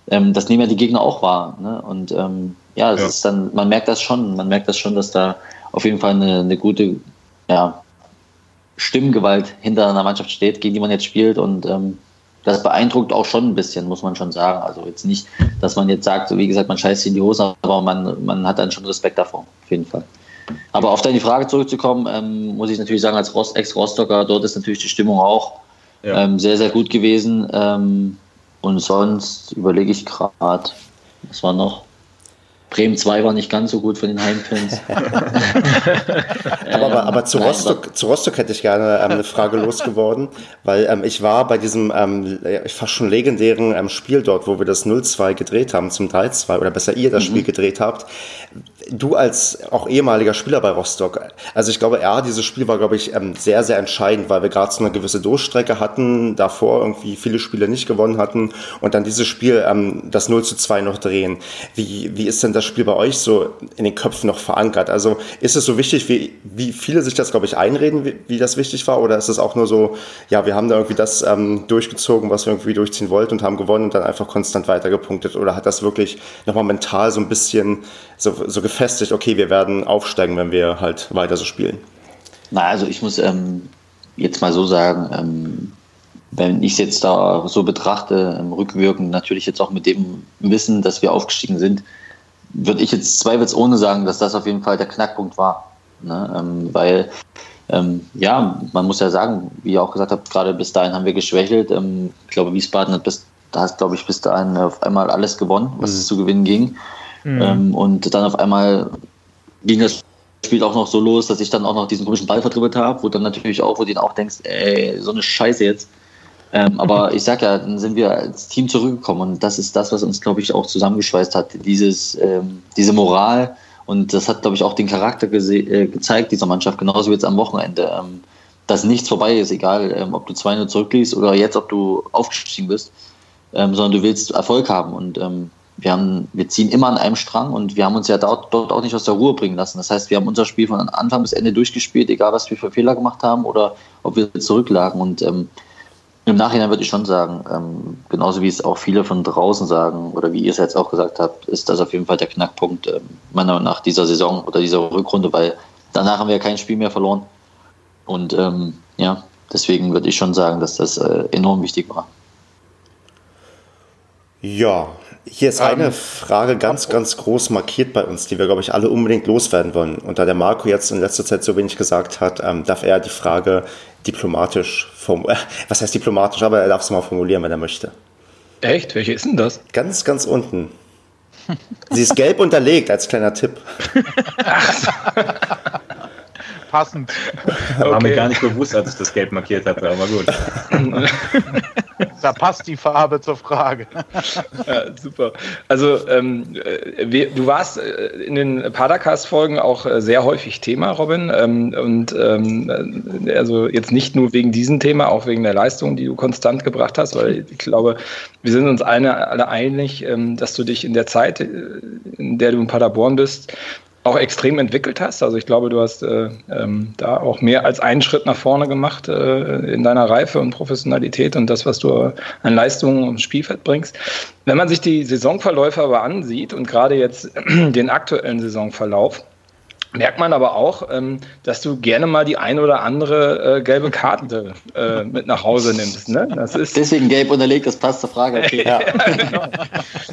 Ähm, das nehmen ja die Gegner auch wahr. Ne? Und ähm, ja, es ja. ist dann, man merkt das schon, man merkt das schon, dass da auf jeden Fall eine, eine gute ja, Stimmgewalt hinter einer Mannschaft steht, gegen die man jetzt spielt und ähm, das beeindruckt auch schon ein bisschen, muss man schon sagen. Also jetzt nicht, dass man jetzt sagt, wie gesagt, man scheißt in die Hose, aber man, man hat dann schon Respekt davor, auf jeden Fall. Aber auf deine Frage zurückzukommen, ähm, muss ich natürlich sagen, als Ex-Rostocker, dort ist natürlich die Stimmung auch ja. ähm, sehr, sehr gut gewesen. Ähm, und sonst überlege ich gerade, was war noch? Bremen 2 war nicht ganz so gut von den Heimfans. aber, aber, aber, zu, Rostock, zu Rostock hätte ich gerne ähm, eine Frage losgeworden, weil ähm, ich war bei diesem ähm, fast schon legendären ähm, Spiel dort, wo wir das 0-2 gedreht haben zum 3-2 oder besser ihr das mhm. Spiel gedreht habt du als auch ehemaliger Spieler bei Rostock, also ich glaube, ja, dieses Spiel war, glaube ich, ähm, sehr, sehr entscheidend, weil wir gerade so eine gewisse Durchstrecke hatten, davor irgendwie viele Spiele nicht gewonnen hatten und dann dieses Spiel, ähm, das 0 zu 2 noch drehen. Wie, wie ist denn das Spiel bei euch so in den Köpfen noch verankert? Also ist es so wichtig, wie, wie viele sich das, glaube ich, einreden, wie, wie das wichtig war? Oder ist es auch nur so, ja, wir haben da irgendwie das ähm, durchgezogen, was wir irgendwie durchziehen wollten und haben gewonnen und dann einfach konstant weitergepunktet? Oder hat das wirklich nochmal mental so ein bisschen so, so gefestigt, okay, wir werden aufsteigen, wenn wir halt weiter so spielen? Na, also ich muss ähm, jetzt mal so sagen, ähm, wenn ich es jetzt da so betrachte, ähm, rückwirkend natürlich jetzt auch mit dem Wissen, dass wir aufgestiegen sind, würde ich jetzt zweifelsohne sagen, dass das auf jeden Fall der Knackpunkt war. Ne? Ähm, weil, ähm, ja, man muss ja sagen, wie ihr auch gesagt habt, gerade bis dahin haben wir geschwächelt. Ähm, ich glaube, Wiesbaden hat bis, da hat, glaube ich, bis dahin auf einmal alles gewonnen, was mhm. es zu gewinnen ging. Mhm. Ähm, und dann auf einmal ging das Spiel auch noch so los, dass ich dann auch noch diesen komischen Ball verdribbelt habe, wo dann natürlich auch, wo du auch denkst, ey, so eine Scheiße jetzt. Ähm, aber ich sag ja, dann sind wir als Team zurückgekommen und das ist das, was uns, glaube ich, auch zusammengeschweißt hat. Dieses, ähm, diese Moral und das hat, glaube ich, auch den Charakter äh, gezeigt dieser Mannschaft, genauso wie jetzt am Wochenende. Ähm, dass nichts vorbei ist, egal ähm, ob du 2-0 zurückliegst oder jetzt, ob du aufgestiegen bist, ähm, sondern du willst Erfolg haben und ähm, wir, haben, wir ziehen immer an einem Strang und wir haben uns ja dort, dort auch nicht aus der Ruhe bringen lassen. Das heißt, wir haben unser Spiel von Anfang bis Ende durchgespielt, egal was wir für Fehler gemacht haben oder ob wir zurücklagen. Und ähm, im Nachhinein würde ich schon sagen, ähm, genauso wie es auch viele von draußen sagen oder wie ihr es jetzt auch gesagt habt, ist das auf jeden Fall der Knackpunkt ähm, meiner Meinung nach dieser Saison oder dieser Rückrunde, weil danach haben wir kein Spiel mehr verloren. Und ähm, ja, deswegen würde ich schon sagen, dass das äh, enorm wichtig war. Ja, hier ist eine ähm, Frage ganz, ganz groß markiert bei uns, die wir, glaube ich, alle unbedingt loswerden wollen. Und da der Marco jetzt in letzter Zeit so wenig gesagt hat, ähm, darf er die Frage diplomatisch formulieren. Was heißt diplomatisch? Aber er darf es mal formulieren, wenn er möchte. Echt? Welche ist denn das? Ganz, ganz unten. Sie ist gelb unterlegt, als kleiner Tipp. Passend. Okay. War mir gar nicht bewusst, als ich das gelb markiert hatte, aber gut. da passt die Farbe zur Frage. Ja, super. Also ähm, wir, du warst äh, in den Padercast-Folgen auch äh, sehr häufig Thema, Robin. Ähm, und ähm, äh, also jetzt nicht nur wegen diesem Thema, auch wegen der Leistung, die du konstant gebracht hast, weil ich glaube, wir sind uns alle, alle einig, ähm, dass du dich in der Zeit, in der du in Paderborn bist, auch extrem entwickelt hast. Also ich glaube, du hast äh, ähm, da auch mehr als einen Schritt nach vorne gemacht äh, in deiner Reife und Professionalität und das, was du an Leistungen und Spielfeld bringst. Wenn man sich die Saisonverläufe aber ansieht und gerade jetzt den aktuellen Saisonverlauf, merkt man aber auch, ähm, dass du gerne mal die ein oder andere äh, gelbe Karte äh, mit nach Hause nimmst. Ne? Das ist Deswegen gelb unterlegt, das passt zur Frage. Okay, ja. genau.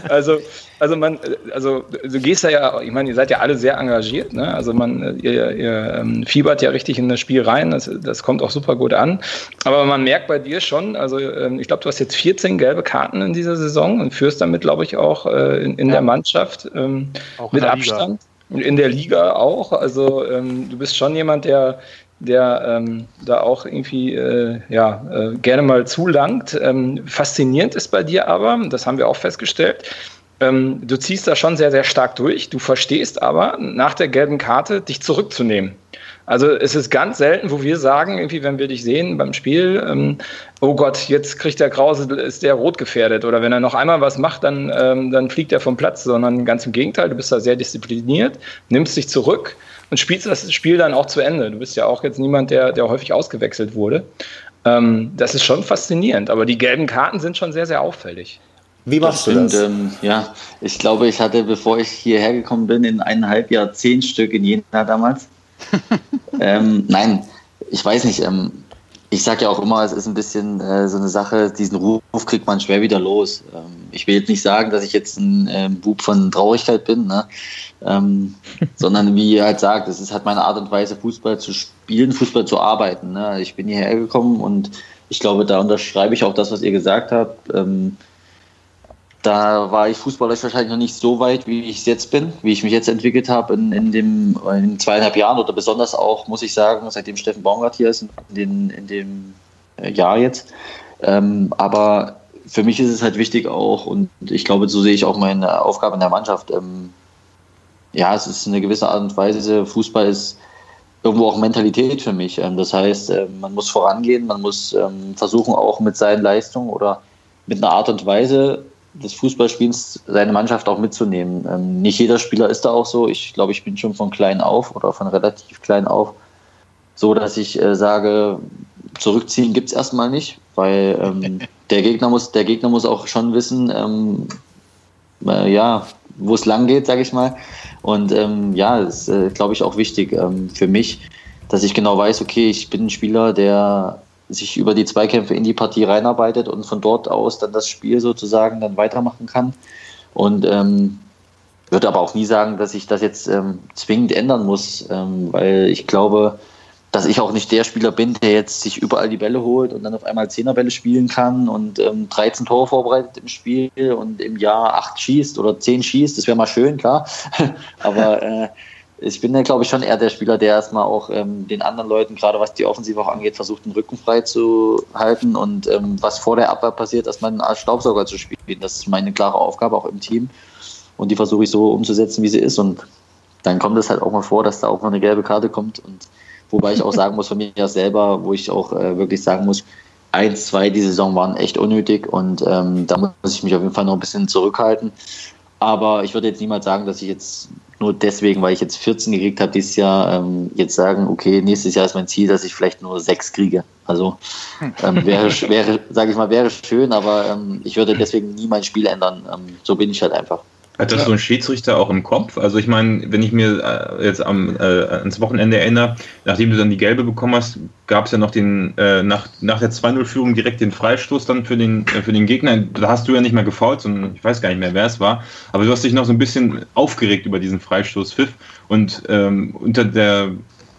Also, also man, also du gehst da ja, ich meine, ihr seid ja alle sehr engagiert, ne? Also man, ihr, ihr ähm, fiebert ja richtig in das Spiel rein, das, das kommt auch super gut an. Aber man merkt bei dir schon, also ähm, ich glaube, du hast jetzt 14 gelbe Karten in dieser Saison und führst damit, glaube ich, auch äh, in, in ja. der Mannschaft ähm, mit Abstand. Liga. In der Liga auch. Also ähm, du bist schon jemand, der, der ähm, da auch irgendwie äh, ja, äh, gerne mal zulangt. Ähm, faszinierend ist bei dir aber, das haben wir auch festgestellt, ähm, du ziehst da schon sehr, sehr stark durch. Du verstehst aber nach der gelben Karte, dich zurückzunehmen. Also es ist ganz selten, wo wir sagen, irgendwie, wenn wir dich sehen beim Spiel, ähm, oh Gott, jetzt kriegt der Krause, ist der rot gefährdet. Oder wenn er noch einmal was macht, dann, ähm, dann fliegt er vom Platz, sondern ganz im Gegenteil, du bist da sehr diszipliniert, nimmst dich zurück und spielst das Spiel dann auch zu Ende. Du bist ja auch jetzt niemand, der, der häufig ausgewechselt wurde. Ähm, das ist schon faszinierend, aber die gelben Karten sind schon sehr, sehr auffällig. Wie machst das du das? ähm, ja, ich glaube, ich hatte, bevor ich hierher gekommen bin, in eineinhalb Jahr zehn Stück in Jena damals ähm, nein, ich weiß nicht. Ähm, ich sage ja auch immer, es ist ein bisschen äh, so eine Sache, diesen Ruf kriegt man schwer wieder los. Ähm, ich will jetzt nicht sagen, dass ich jetzt ein ähm, Bub von Traurigkeit bin, ne? ähm, sondern wie ihr halt sagt, es ist halt meine Art und Weise, Fußball zu spielen, Fußball zu arbeiten. Ne? Ich bin hierher gekommen und ich glaube, da unterschreibe ich auch das, was ihr gesagt habt. Ähm, da war ich fußballerisch wahrscheinlich noch nicht so weit, wie ich es jetzt bin, wie ich mich jetzt entwickelt habe in, in, dem, in zweieinhalb Jahren oder besonders auch, muss ich sagen, seitdem Steffen Baumgart hier ist, in, den, in dem äh, Jahr jetzt. Ähm, aber für mich ist es halt wichtig auch, und ich glaube, so sehe ich auch meine Aufgabe in der Mannschaft. Ähm, ja, es ist eine gewisse Art und Weise, Fußball ist irgendwo auch Mentalität für mich. Ähm, das heißt, äh, man muss vorangehen, man muss ähm, versuchen, auch mit seinen Leistungen oder mit einer Art und Weise des Fußballspiels seine Mannschaft auch mitzunehmen. Ähm, nicht jeder Spieler ist da auch so. Ich glaube, ich bin schon von klein auf oder von relativ klein auf so, dass ich äh, sage, zurückziehen gibt es erstmal nicht, weil ähm, der, Gegner muss, der Gegner muss auch schon wissen, ähm, äh, ja, wo es lang geht, sage ich mal. Und ähm, ja, ist, äh, glaube ich, auch wichtig ähm, für mich, dass ich genau weiß, okay, ich bin ein Spieler, der sich über die Zweikämpfe in die Partie reinarbeitet und von dort aus dann das Spiel sozusagen dann weitermachen kann. Und ähm, würde aber auch nie sagen, dass ich das jetzt ähm, zwingend ändern muss, ähm, weil ich glaube, dass ich auch nicht der Spieler bin, der jetzt sich überall die Bälle holt und dann auf einmal Zehnerbälle spielen kann und ähm, 13 Tore vorbereitet im Spiel und im Jahr 8 schießt oder 10 schießt. Das wäre mal schön, klar. aber äh, ich bin ja, glaube ich, schon eher der Spieler, der erstmal auch ähm, den anderen Leuten, gerade was die Offensive auch angeht, versucht, den Rücken frei zu halten und ähm, was vor der Abwehr passiert, erstmal einen Staubsauger zu spielen. Das ist meine klare Aufgabe auch im Team und die versuche ich so umzusetzen, wie sie ist. Und dann kommt es halt auch mal vor, dass da auch mal eine gelbe Karte kommt. Und wobei ich auch sagen muss von mir selber, wo ich auch äh, wirklich sagen muss, eins, zwei die Saison waren echt unnötig und ähm, da muss ich mich auf jeden Fall noch ein bisschen zurückhalten. Aber ich würde jetzt niemals sagen, dass ich jetzt nur deswegen, weil ich jetzt 14 gekriegt habe dieses Jahr, ähm, jetzt sagen, okay, nächstes Jahr ist mein Ziel, dass ich vielleicht nur sechs kriege. Also ähm, wäre, wäre sage ich mal, wäre schön, aber ähm, ich würde deswegen nie mein Spiel ändern. Ähm, so bin ich halt einfach. Hat das ja. so ein Schiedsrichter auch im Kopf? Also ich meine, wenn ich mir äh, jetzt am, äh, ans Wochenende erinnere, nachdem du dann die gelbe bekommen hast, gab es ja noch den, äh, nach, nach der 2-0-Führung direkt den Freistoß dann für den, äh, für den Gegner. Da hast du ja nicht mehr gefault, sondern ich weiß gar nicht mehr, wer es war. Aber du hast dich noch so ein bisschen aufgeregt über diesen Freistoß Pfiff. Und ähm, unter der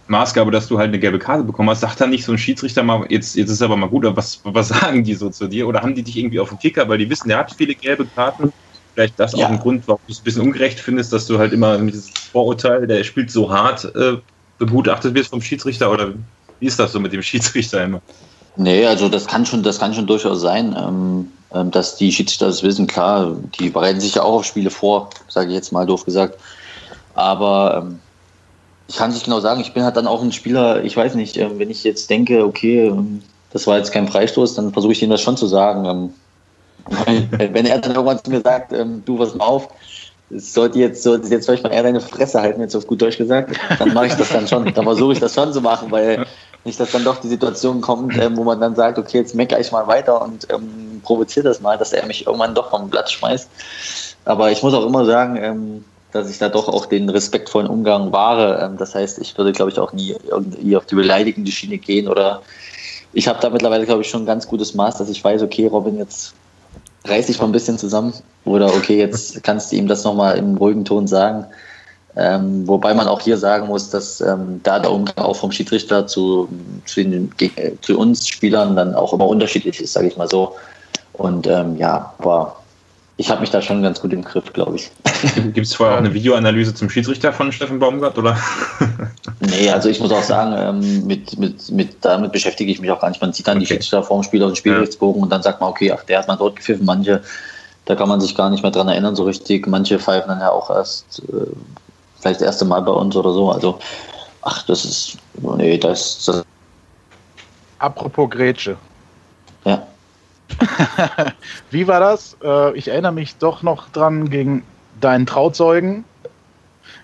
Maßgabe, dass du halt eine gelbe Karte bekommen hast, sagt dann nicht so ein Schiedsrichter mal, jetzt, jetzt ist aber mal gut, aber was, was sagen die so zu dir? Oder haben die dich irgendwie auf dem Kicker, weil die wissen, der hat viele gelbe Karten vielleicht das ja. auch ein Grund, warum du es ein bisschen ungerecht findest, dass du halt immer mit diesem Vorurteil, der spielt so hart, äh, begutachtet wirst vom Schiedsrichter oder wie ist das so mit dem Schiedsrichter immer? Nee, also das kann schon, das kann schon durchaus sein, ähm, ähm, dass die Schiedsrichter das wissen. Klar, die bereiten sich ja auch auf Spiele vor, sage ich jetzt mal doof gesagt. Aber ähm, ich kann es nicht genau sagen. Ich bin halt dann auch ein Spieler, ich weiß nicht, äh, wenn ich jetzt denke, okay, ähm, das war jetzt kein Freistoß, dann versuche ich ihnen das schon zu sagen. Wenn er dann irgendwann zu mir sagt, ähm, du, was auf, sollte jetzt, sollte jetzt vielleicht mal eher deine Fresse halten, jetzt auf gut Deutsch gesagt, dann mache ich das dann schon. Dann versuche ich das schon zu machen, weil nicht, dass dann doch die Situation kommt, ähm, wo man dann sagt, okay, jetzt meckere ich mal weiter und ähm, provoziere das mal, dass er mich irgendwann doch vom Blatt schmeißt. Aber ich muss auch immer sagen, ähm, dass ich da doch auch den respektvollen Umgang wahre. Ähm, das heißt, ich würde, glaube ich, auch nie irgendwie auf die beleidigende Schiene gehen oder ich habe da mittlerweile, glaube ich, schon ein ganz gutes Maß, dass ich weiß, okay, Robin, jetzt reiß dich mal ein bisschen zusammen oder okay, jetzt kannst du ihm das nochmal im ruhigen Ton sagen. Ähm, wobei man auch hier sagen muss, dass ähm, da der Umgang auch vom Schiedsrichter zu, zu, den, zu uns Spielern dann auch immer unterschiedlich ist, sage ich mal so. Und ähm, ja, aber ich habe mich da schon ganz gut im Griff, glaube ich. Gibt es vorher auch eine Videoanalyse zum Schiedsrichter von Steffen Baumgart, oder? nee, also ich muss auch sagen, ähm, mit, mit, mit, damit beschäftige ich mich auch gar nicht. Man sieht dann okay. die Schiedsrichter vorm Spiel auf den Spielrechtsbogen ja. und dann sagt man, okay, ach, der hat mal dort gepfiffen. Manche, da kann man sich gar nicht mehr dran erinnern so richtig. Manche pfeifen dann ja auch erst, äh, vielleicht das erste Mal bei uns oder so. Also, ach, das ist, nee, das, das Apropos Grätsche. Ja. Wie war das? Äh, ich erinnere mich doch noch dran gegen deinen Trauzeugen,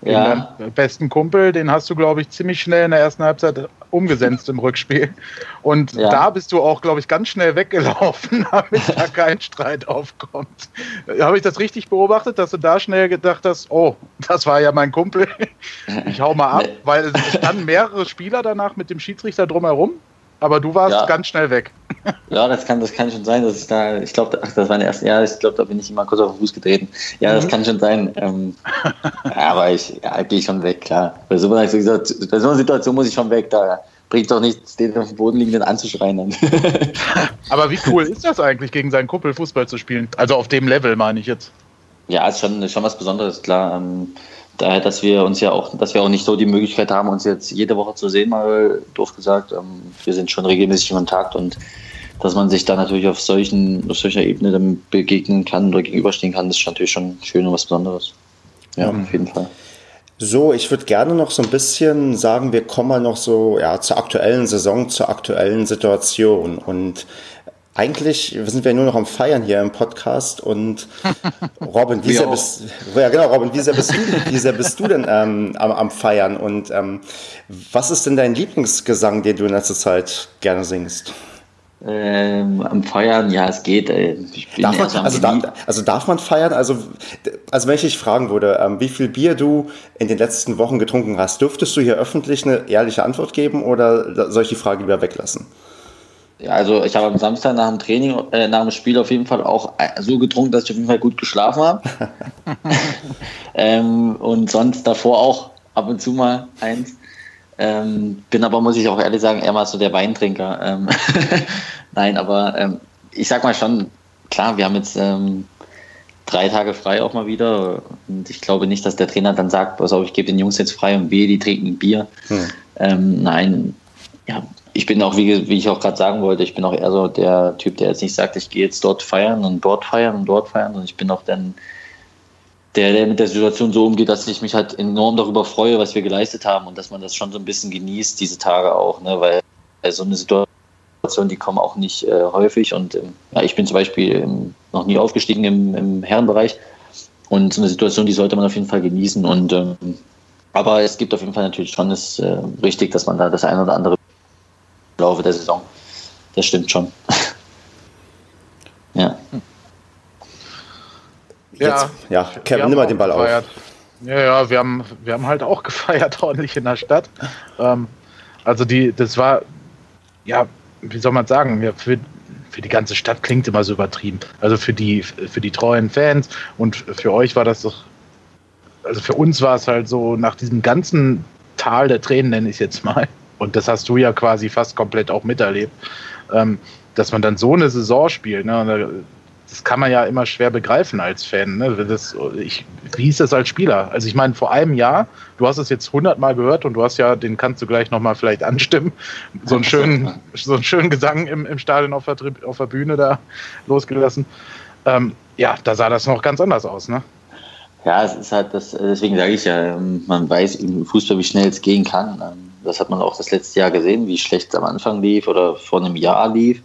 ja. deinen besten Kumpel. Den hast du, glaube ich, ziemlich schnell in der ersten Halbzeit umgesetzt im Rückspiel. Und ja. da bist du auch, glaube ich, ganz schnell weggelaufen, damit da kein Streit aufkommt. Habe ich das richtig beobachtet, dass du da schnell gedacht hast, oh, das war ja mein Kumpel, ich hau mal ab, weil es standen mehrere Spieler danach mit dem Schiedsrichter drumherum aber du warst ja. ganz schnell weg. Ja, das kann, das kann schon sein, dass ich da, ich glaube, das war meine erste, ja, ich glaube, da bin ich immer kurz auf den Fuß getreten. Ja, mhm. das kann schon sein. Ähm, aber ich ja, gehe schon weg, klar. Bei so, einer, bei so einer Situation muss ich schon weg, da bringt doch nichts, den auf dem Boden liegenden anzuschreien. Aber wie cool ist das eigentlich, gegen seinen Kumpel Fußball zu spielen? Also auf dem Level meine ich jetzt. Ja, ist schon, schon was Besonderes, klar. Ähm, daher, dass wir uns ja auch, dass wir auch nicht so die Möglichkeit haben, uns jetzt jede Woche zu sehen, mal doof gesagt. Ähm, wir sind schon regelmäßig in Kontakt und dass man sich da natürlich auf solchen, auf solcher Ebene dann begegnen kann oder gegenüberstehen kann, das ist natürlich schon schön und was Besonderes. Ja, mhm. auf jeden Fall. So, ich würde gerne noch so ein bisschen sagen, wir kommen mal noch so ja, zur aktuellen Saison, zur aktuellen Situation. Und eigentlich sind wir nur noch am Feiern hier im Podcast und Robin, wie sehr bist, ja genau, Robin, wie sehr bist du, wie sehr bist du denn ähm, am, am, Feiern und ähm, was ist denn dein Lieblingsgesang, den du in letzter Zeit gerne singst? Ähm, am Feiern, ja, es geht. Äh, darf man, also, da, also, darf man feiern? Also, also wenn ich dich fragen würde, ähm, wie viel Bier du in den letzten Wochen getrunken hast, dürftest du hier öffentlich eine ehrliche Antwort geben oder soll ich die Frage lieber weglassen? Ja, also ich habe am Samstag nach dem Training, äh, nach dem Spiel auf jeden Fall auch äh, so getrunken, dass ich auf jeden Fall gut geschlafen habe. ähm, und sonst davor auch ab und zu mal eins. Ähm, bin aber, muss ich auch ehrlich sagen, eher mal so der Weintrinker. Ähm Nein, aber ähm, ich sag mal schon, klar, wir haben jetzt ähm, drei Tage frei auch mal wieder. Und ich glaube nicht, dass der Trainer dann sagt, pass auf, ich gebe den Jungs jetzt frei und wehe, die trinken Bier. Hm. Ähm, nein, ja, ich bin auch, wie, wie ich auch gerade sagen wollte, ich bin auch eher so der Typ, der jetzt nicht sagt, ich gehe jetzt dort feiern und dort feiern und dort feiern, sondern ich bin auch dann der, der mit der Situation so umgeht, dass ich mich halt enorm darüber freue, was wir geleistet haben und dass man das schon so ein bisschen genießt, diese Tage auch, ne? weil so eine Situation, die kommen auch nicht äh, häufig und ähm, ja, ich bin zum Beispiel ähm, noch nie aufgestiegen im, im, Herrenbereich und so eine Situation, die sollte man auf jeden Fall genießen und ähm, aber es gibt auf jeden Fall natürlich schon, ist äh, richtig, dass man da das eine oder andere Laufe der Saison. Das stimmt schon. ja. Jetzt, ja, Kevin, nimm mal den Ball gefeiert. auf. Ja, ja, wir haben, wir haben halt auch gefeiert ordentlich in der Stadt. Ähm, also die, das war, ja, wie soll man sagen, ja, für, für die ganze Stadt klingt immer so übertrieben. Also für die, für die treuen Fans und für euch war das doch, also für uns war es halt so, nach diesem ganzen Tal der Tränen, nenne ich es jetzt mal, und das hast du ja quasi fast komplett auch miterlebt, ähm, dass man dann so eine Saison spielt. Ne? Das kann man ja immer schwer begreifen als Fan. Ne? Das, ich, wie ist das als Spieler? Also ich meine, vor einem Jahr, du hast es jetzt hundertmal gehört und du hast ja, den kannst du gleich nochmal vielleicht anstimmen, so einen schönen, so einen schönen Gesang im, im Stadion auf der, auf der Bühne da losgelassen. Ähm, ja, da sah das noch ganz anders aus, ne? Ja, es ist halt das, deswegen sage ich ja, man weiß im Fußball, wie schnell es gehen kann. Das hat man auch das letzte Jahr gesehen, wie schlecht es am Anfang lief oder vor einem Jahr lief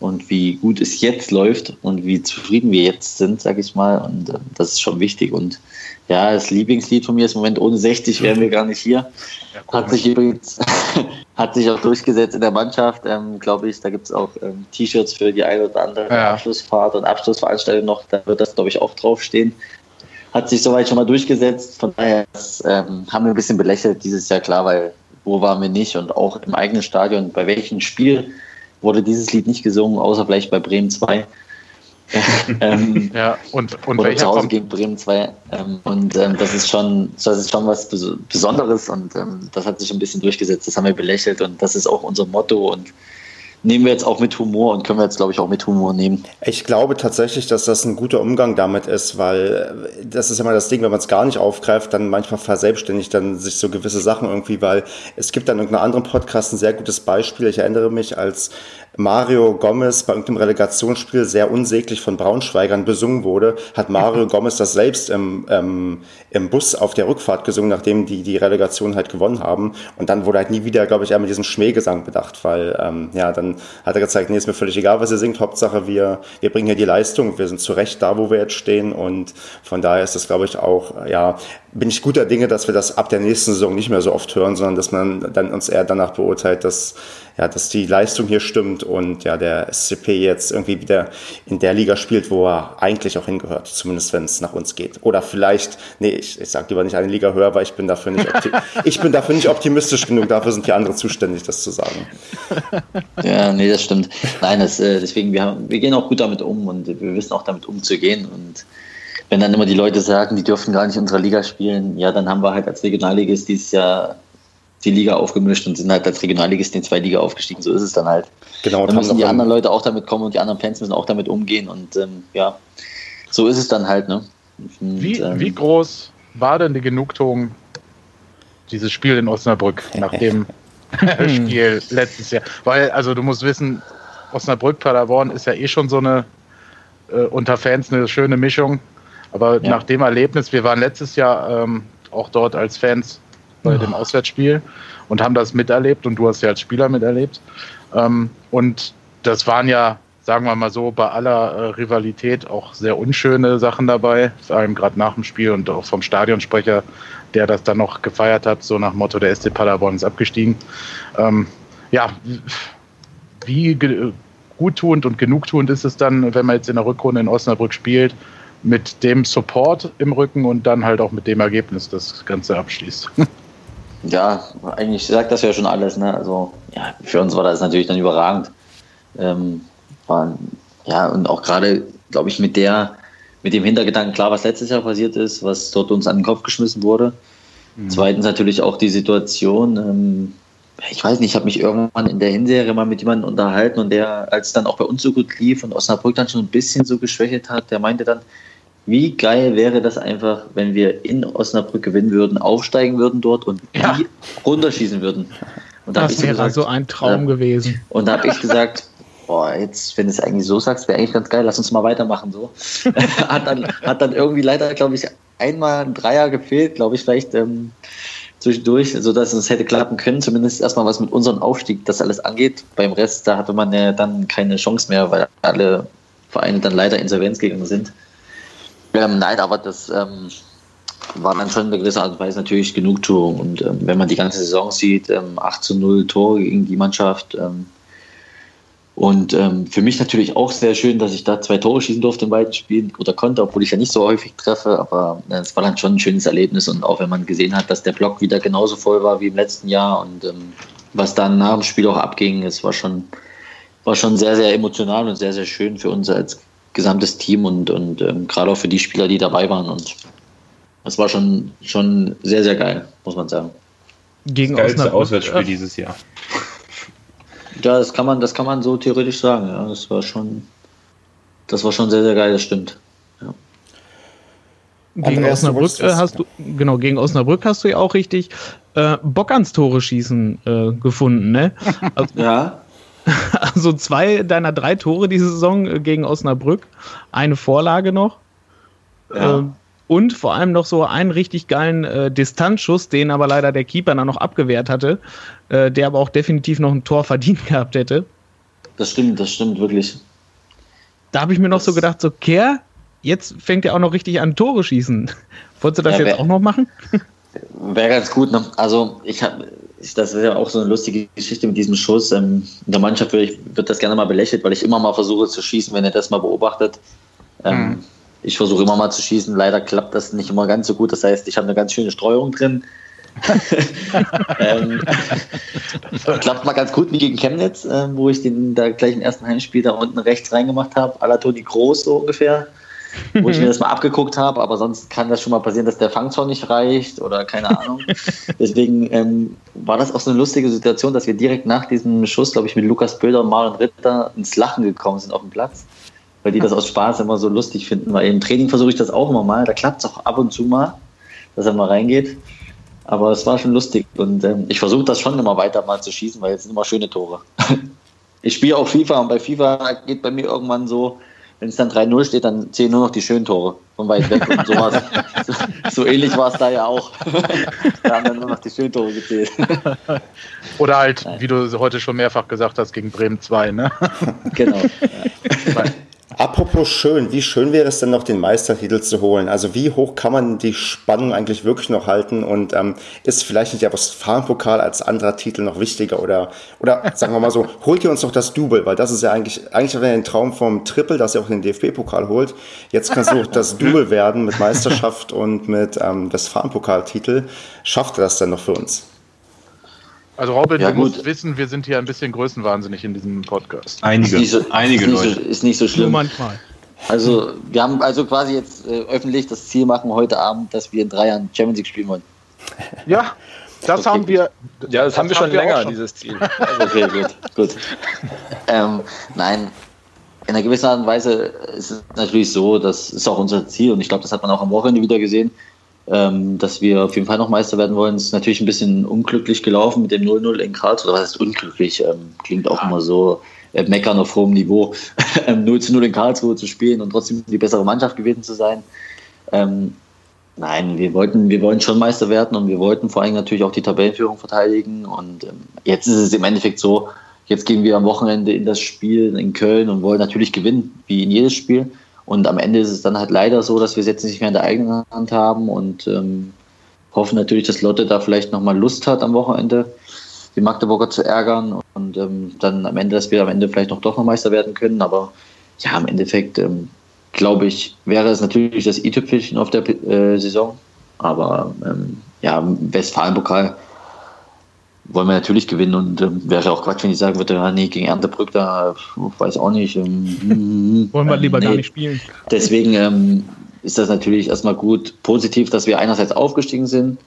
und wie gut es jetzt läuft und wie zufrieden wir jetzt sind, sag ich mal. Und äh, das ist schon wichtig. Und ja, das Lieblingslied von mir ist im Moment ohne 60 wären wir gar nicht hier. Ja, hat sich übrigens hat sich auch durchgesetzt in der Mannschaft, ähm, glaube ich. Da gibt es auch ähm, T-Shirts für die eine oder andere ja. Abschlussfahrt und Abschlussveranstaltung noch. Da wird das, glaube ich, auch draufstehen. hat sich soweit schon mal durchgesetzt. Von daher ähm, haben wir ein bisschen belächelt dieses Jahr, klar, weil wo waren wir nicht und auch im eigenen Stadion, bei welchem Spiel wurde dieses Lied nicht gesungen, außer vielleicht bei Bremen 2. ähm, ja, und, und oder zu Hause gegen Bremen 2. Ähm, und ähm, das ist schon, das ist schon was Besonderes und ähm, das hat sich ein bisschen durchgesetzt. Das haben wir belächelt und das ist auch unser Motto und nehmen wir jetzt auch mit Humor und können wir jetzt, glaube ich, auch mit Humor nehmen. Ich glaube tatsächlich, dass das ein guter Umgang damit ist, weil das ist immer das Ding, wenn man es gar nicht aufgreift, dann manchmal verselbstständigt dann sich so gewisse Sachen irgendwie, weil es gibt dann in irgendeinem anderen Podcast ein sehr gutes Beispiel. Ich erinnere mich, als Mario Gomez bei irgendeinem Relegationsspiel sehr unsäglich von Braunschweigern besungen wurde, hat Mario Gomez das selbst im, ähm, im Bus auf der Rückfahrt gesungen, nachdem die die Relegation halt gewonnen haben. Und dann wurde halt nie wieder, glaube ich, mit diesem Schmähgesang bedacht, weil ähm, ja, dann hat er gezeigt, nee, ist mir völlig egal, was ihr singt, Hauptsache wir, wir bringen hier die Leistung, wir sind zu Recht da, wo wir jetzt stehen und von daher ist das, glaube ich, auch, ja, bin ich guter Dinge, dass wir das ab der nächsten Saison nicht mehr so oft hören, sondern dass man dann uns eher danach beurteilt, dass, ja, dass die Leistung hier stimmt und ja, der SCP jetzt irgendwie wieder in der Liga spielt, wo er eigentlich auch hingehört, zumindest wenn es nach uns geht. Oder vielleicht, nee, ich, ich sage lieber nicht eine Liga höher, weil ich bin dafür nicht, ich bin dafür nicht optimistisch genug, dafür sind die anderen zuständig, das zu sagen. Ja, nee, das stimmt. Nein, das, äh, deswegen, wir, haben, wir gehen auch gut damit um und wir wissen auch damit umzugehen und wenn dann immer die Leute sagen, die dürfen gar nicht in unserer Liga spielen, ja, dann haben wir halt als Regionalligist dieses Jahr die Liga aufgemischt und sind halt als Regionalligist in zwei Liga aufgestiegen. So ist es dann halt. Genau. Dann müssen die anderen Leute auch damit kommen und die anderen Fans müssen auch damit umgehen und ähm, ja, so ist es dann halt. Ne? Und, wie, ähm, wie groß war denn die Genugtuung dieses Spiel in Osnabrück nach dem Spiel letztes Jahr? Weil, also du musst wissen, Osnabrück-Paderborn ist ja eh schon so eine äh, unter Fans eine schöne Mischung. Aber ja. nach dem Erlebnis, wir waren letztes Jahr ähm, auch dort als Fans bei oh. dem Auswärtsspiel und haben das miterlebt und du hast ja als Spieler miterlebt. Ähm, und das waren ja, sagen wir mal so, bei aller äh, Rivalität auch sehr unschöne Sachen dabei, vor allem gerade nach dem Spiel und auch vom Stadionsprecher, der das dann noch gefeiert hat, so nach Motto, der SC Paderborn ist abgestiegen. Ähm, ja, wie guttuend und genugtuend ist es dann, wenn man jetzt in der Rückrunde in Osnabrück spielt, mit dem Support im Rücken und dann halt auch mit dem Ergebnis das Ganze abschließt. Ja, eigentlich sagt das ja schon alles. Ne? Also ja, für uns war das natürlich dann überragend. Ähm, war, ja, und auch gerade, glaube ich, mit der, mit dem Hintergedanken klar, was letztes Jahr passiert ist, was dort uns an den Kopf geschmissen wurde. Mhm. Zweitens natürlich auch die Situation, ähm, ich weiß nicht, ich habe mich irgendwann in der Hinserie mal mit jemandem unterhalten und der, als es dann auch bei uns so gut lief und Osnabrück dann schon ein bisschen so geschwächelt hat, der meinte dann, wie geil wäre das einfach, wenn wir in Osnabrück gewinnen würden, aufsteigen würden dort und ja. die runterschießen würden. Und da das wäre gesagt, so ein Traum äh, gewesen. Und da habe ich gesagt, boah, jetzt, wenn du es eigentlich so sagst, wäre eigentlich ganz geil, lass uns mal weitermachen. So. hat, dann, hat dann irgendwie leider, glaube ich, einmal ein Dreier gefehlt, glaube ich, vielleicht ähm, zwischendurch, sodass es hätte klappen können, zumindest erstmal was mit unserem Aufstieg das alles angeht. Beim Rest, da hatte man ja dann keine Chance mehr, weil alle Vereine dann leider Insolvenz gegangen sind. Ähm, nein, aber das ähm, war dann schon in einer gewissen Art und Weise natürlich Genugtuung. Und ähm, wenn man die ganze Saison sieht, ähm, 8 zu 0 Tore gegen die Mannschaft. Ähm, und ähm, für mich natürlich auch sehr schön, dass ich da zwei Tore schießen durfte in beiden Spielen oder konnte, obwohl ich ja nicht so häufig treffe. Aber äh, es war dann schon ein schönes Erlebnis. Und auch wenn man gesehen hat, dass der Block wieder genauso voll war wie im letzten Jahr und ähm, was dann nach dem Spiel auch abging, es war schon, war schon sehr, sehr emotional und sehr, sehr schön für uns als gesamtes Team und, und ähm, gerade auch für die Spieler, die dabei waren. Und das war schon, schon sehr, sehr geil, muss man sagen. Gegen das geilste Auswärtsspiel dieses Jahr. Ja, das kann man, das kann man so theoretisch sagen. Ja, das war schon, das war schon sehr, sehr geil. Das stimmt. Ja. Gegen Osnabrück äh, hast du, genau, gegen Osnabrück hast du ja auch richtig äh, Bock ans Tore schießen äh, gefunden, ne? Also, ja. Also zwei deiner drei Tore diese Saison äh, gegen Osnabrück, eine Vorlage noch. Ja. Ähm, und vor allem noch so einen richtig geilen äh, Distanzschuss, den aber leider der Keeper dann noch abgewehrt hatte, äh, der aber auch definitiv noch ein Tor verdient gehabt hätte. Das stimmt, das stimmt wirklich. Da habe ich mir noch das so gedacht, so Kehr, jetzt fängt er auch noch richtig an Tore schießen. Wolltest du das ja, jetzt auch noch machen? Wäre ganz gut. Ne? Also ich habe das ist ja auch so eine lustige Geschichte mit diesem Schuss. Ähm, in der Mannschaft wird, wird, das gerne mal belächelt, weil ich immer mal versuche zu schießen, wenn er das mal beobachtet. Ähm, mhm. ich versuche immer mal zu schießen. Leider klappt das nicht immer ganz so gut. Das heißt, ich habe eine ganz schöne Streuung drin. ähm, klappt mal ganz gut wie gegen Chemnitz, äh, wo ich den da gleich im ersten Heimspiel da unten rechts reingemacht habe, à la Toni Groß so ungefähr, wo ich mir das mal abgeguckt habe, aber sonst kann das schon mal passieren, dass der Fangzaun nicht reicht oder keine Ahnung. Deswegen ähm, war das auch so eine lustige Situation, dass wir direkt nach diesem Schuss, glaube ich, mit Lukas Böder und Maren Ritter ins Lachen gekommen sind auf dem Platz, weil die das aus Spaß immer so lustig finden, weil im Training versuche ich das auch immer mal, da klappt es auch ab und zu mal, dass er mal reingeht. Aber es war schon lustig und ähm, ich versuche das schon immer weiter mal zu schießen, weil es sind immer schöne Tore. ich spiele auch FIFA und bei FIFA geht bei mir irgendwann so, wenn es dann 3-0 steht, dann zählen nur noch die schönen Tore von weit weg. Und so, so, so ähnlich war es da ja auch. da haben dann nur noch die schönen Tore gezählt. Oder halt, Nein. wie du heute schon mehrfach gesagt hast, gegen Bremen 2, ne? Genau. Ja. Apropos schön, wie schön wäre es denn noch, den Meistertitel zu holen? Also wie hoch kann man die Spannung eigentlich wirklich noch halten? Und ähm, ist vielleicht nicht der Westfalenpokal als anderer Titel noch wichtiger? Oder, oder sagen wir mal so, holt ihr uns doch das Double, weil das ist ja eigentlich, eigentlich wäre ein Traum vom Triple, dass ihr auch den DFB-Pokal holt. Jetzt kann es auch das Double werden mit Meisterschaft und mit ähm, Westfalenpokaltitel. Schafft ihr das denn noch für uns? Also Robin, ja, du musst wissen, wir sind hier ein bisschen größenwahnsinnig in diesem Podcast. Einige, ist so, einige ist Leute. So, ist nicht so schlimm. Nur manchmal. Also wir haben also quasi jetzt äh, öffentlich das Ziel machen heute Abend, dass wir in drei Jahren Champions League spielen wollen. Ja, das okay. haben wir. Ja, das, das haben wir schon wir länger, schon. dieses Ziel. okay, gut, gut. Ähm, nein, in einer gewissen Art und Weise ist es natürlich so, das ist auch unser Ziel und ich glaube, das hat man auch am Wochenende wieder gesehen ähm, dass wir auf jeden Fall noch Meister werden wollen. Es ist natürlich ein bisschen unglücklich gelaufen mit dem 0-0 in Karlsruhe. Was heißt unglücklich? Ähm, klingt auch immer so äh, meckern auf hohem Niveau. 0 0 in Karlsruhe zu spielen und trotzdem die bessere Mannschaft gewesen zu sein. Ähm, nein, wir wollten, wir wollen schon Meister werden und wir wollten vor allem natürlich auch die Tabellenführung verteidigen. Und ähm, jetzt ist es im Endeffekt so, jetzt gehen wir am Wochenende in das Spiel in Köln und wollen natürlich gewinnen, wie in jedes Spiel. Und am Ende ist es dann halt leider so, dass wir es jetzt nicht mehr in der eigenen Hand haben und ähm, hoffen natürlich, dass Lotte da vielleicht nochmal Lust hat am Wochenende, die Magdeburger zu ärgern und ähm, dann am Ende, dass wir am Ende vielleicht noch doch noch Meister werden können. Aber ja, im Endeffekt ähm, glaube ich, wäre es natürlich das i-Tüpfelchen auf der äh, Saison. Aber ähm, ja, Westfalenpokal wollen wir natürlich gewinnen und ähm, wäre auch Quatsch, wenn ich sagen würde, ja, nee, gegen Erntebrück, da weiß auch nicht. Ähm, wollen wir lieber nee. gar nicht spielen. Deswegen ähm, ist das natürlich erstmal gut positiv, dass wir einerseits aufgestiegen sind,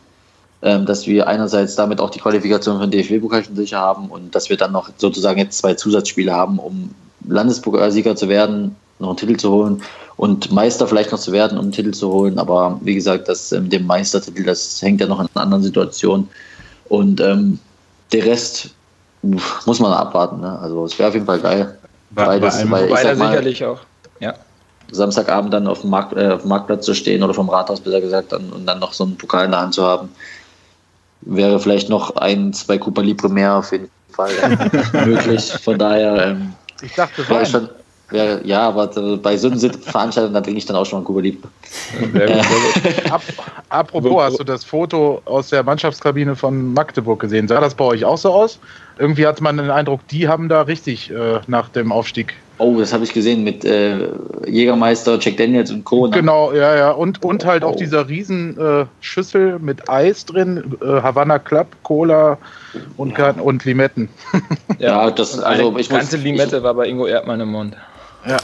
ähm, dass wir einerseits damit auch die Qualifikation für den DFB-Pokal schon sicher haben und dass wir dann noch sozusagen jetzt zwei Zusatzspiele haben, um Landespokalsieger zu werden, noch einen Titel zu holen und Meister vielleicht noch zu werden, um einen Titel zu holen. Aber wie gesagt, das ähm, dem Meistertitel, das hängt ja noch in einer anderen Situation. Und ähm, der Rest muss man abwarten. Ne? Also es wäre auf jeden Fall geil. Bei, Beides, bei weil ich mal, sicherlich auch. Ja. Samstagabend dann auf dem, Markt, äh, auf dem Marktplatz zu stehen oder vom Rathaus besser gesagt dann, und dann noch so einen Pokal in der Hand zu haben, wäre vielleicht noch ein, zwei Cooper Libre mehr auf jeden Fall äh, möglich. Von daher ähm, ich dachte, wäre schon, wär, ja, aber bei so einer Veranstaltung, da trinke ich dann auch schon mal Cuba Libre. apropos, hast du das Foto aus der Mannschaftskabine von Magdeburg gesehen? Sah das bei euch auch so aus? Irgendwie hat man den Eindruck, die haben da richtig äh, nach dem Aufstieg. Oh, das habe ich gesehen mit äh, Jägermeister, Jack Daniels und Co. Ne? Genau, ja, ja. Und, und halt oh. auch dieser riesen äh, Schüssel mit Eis drin, äh, Havana Club, Cola und, ja. und Limetten. Ja, das, also ich ganze muss, Limette ich, war bei Ingo Erdmann im Mund. Ja.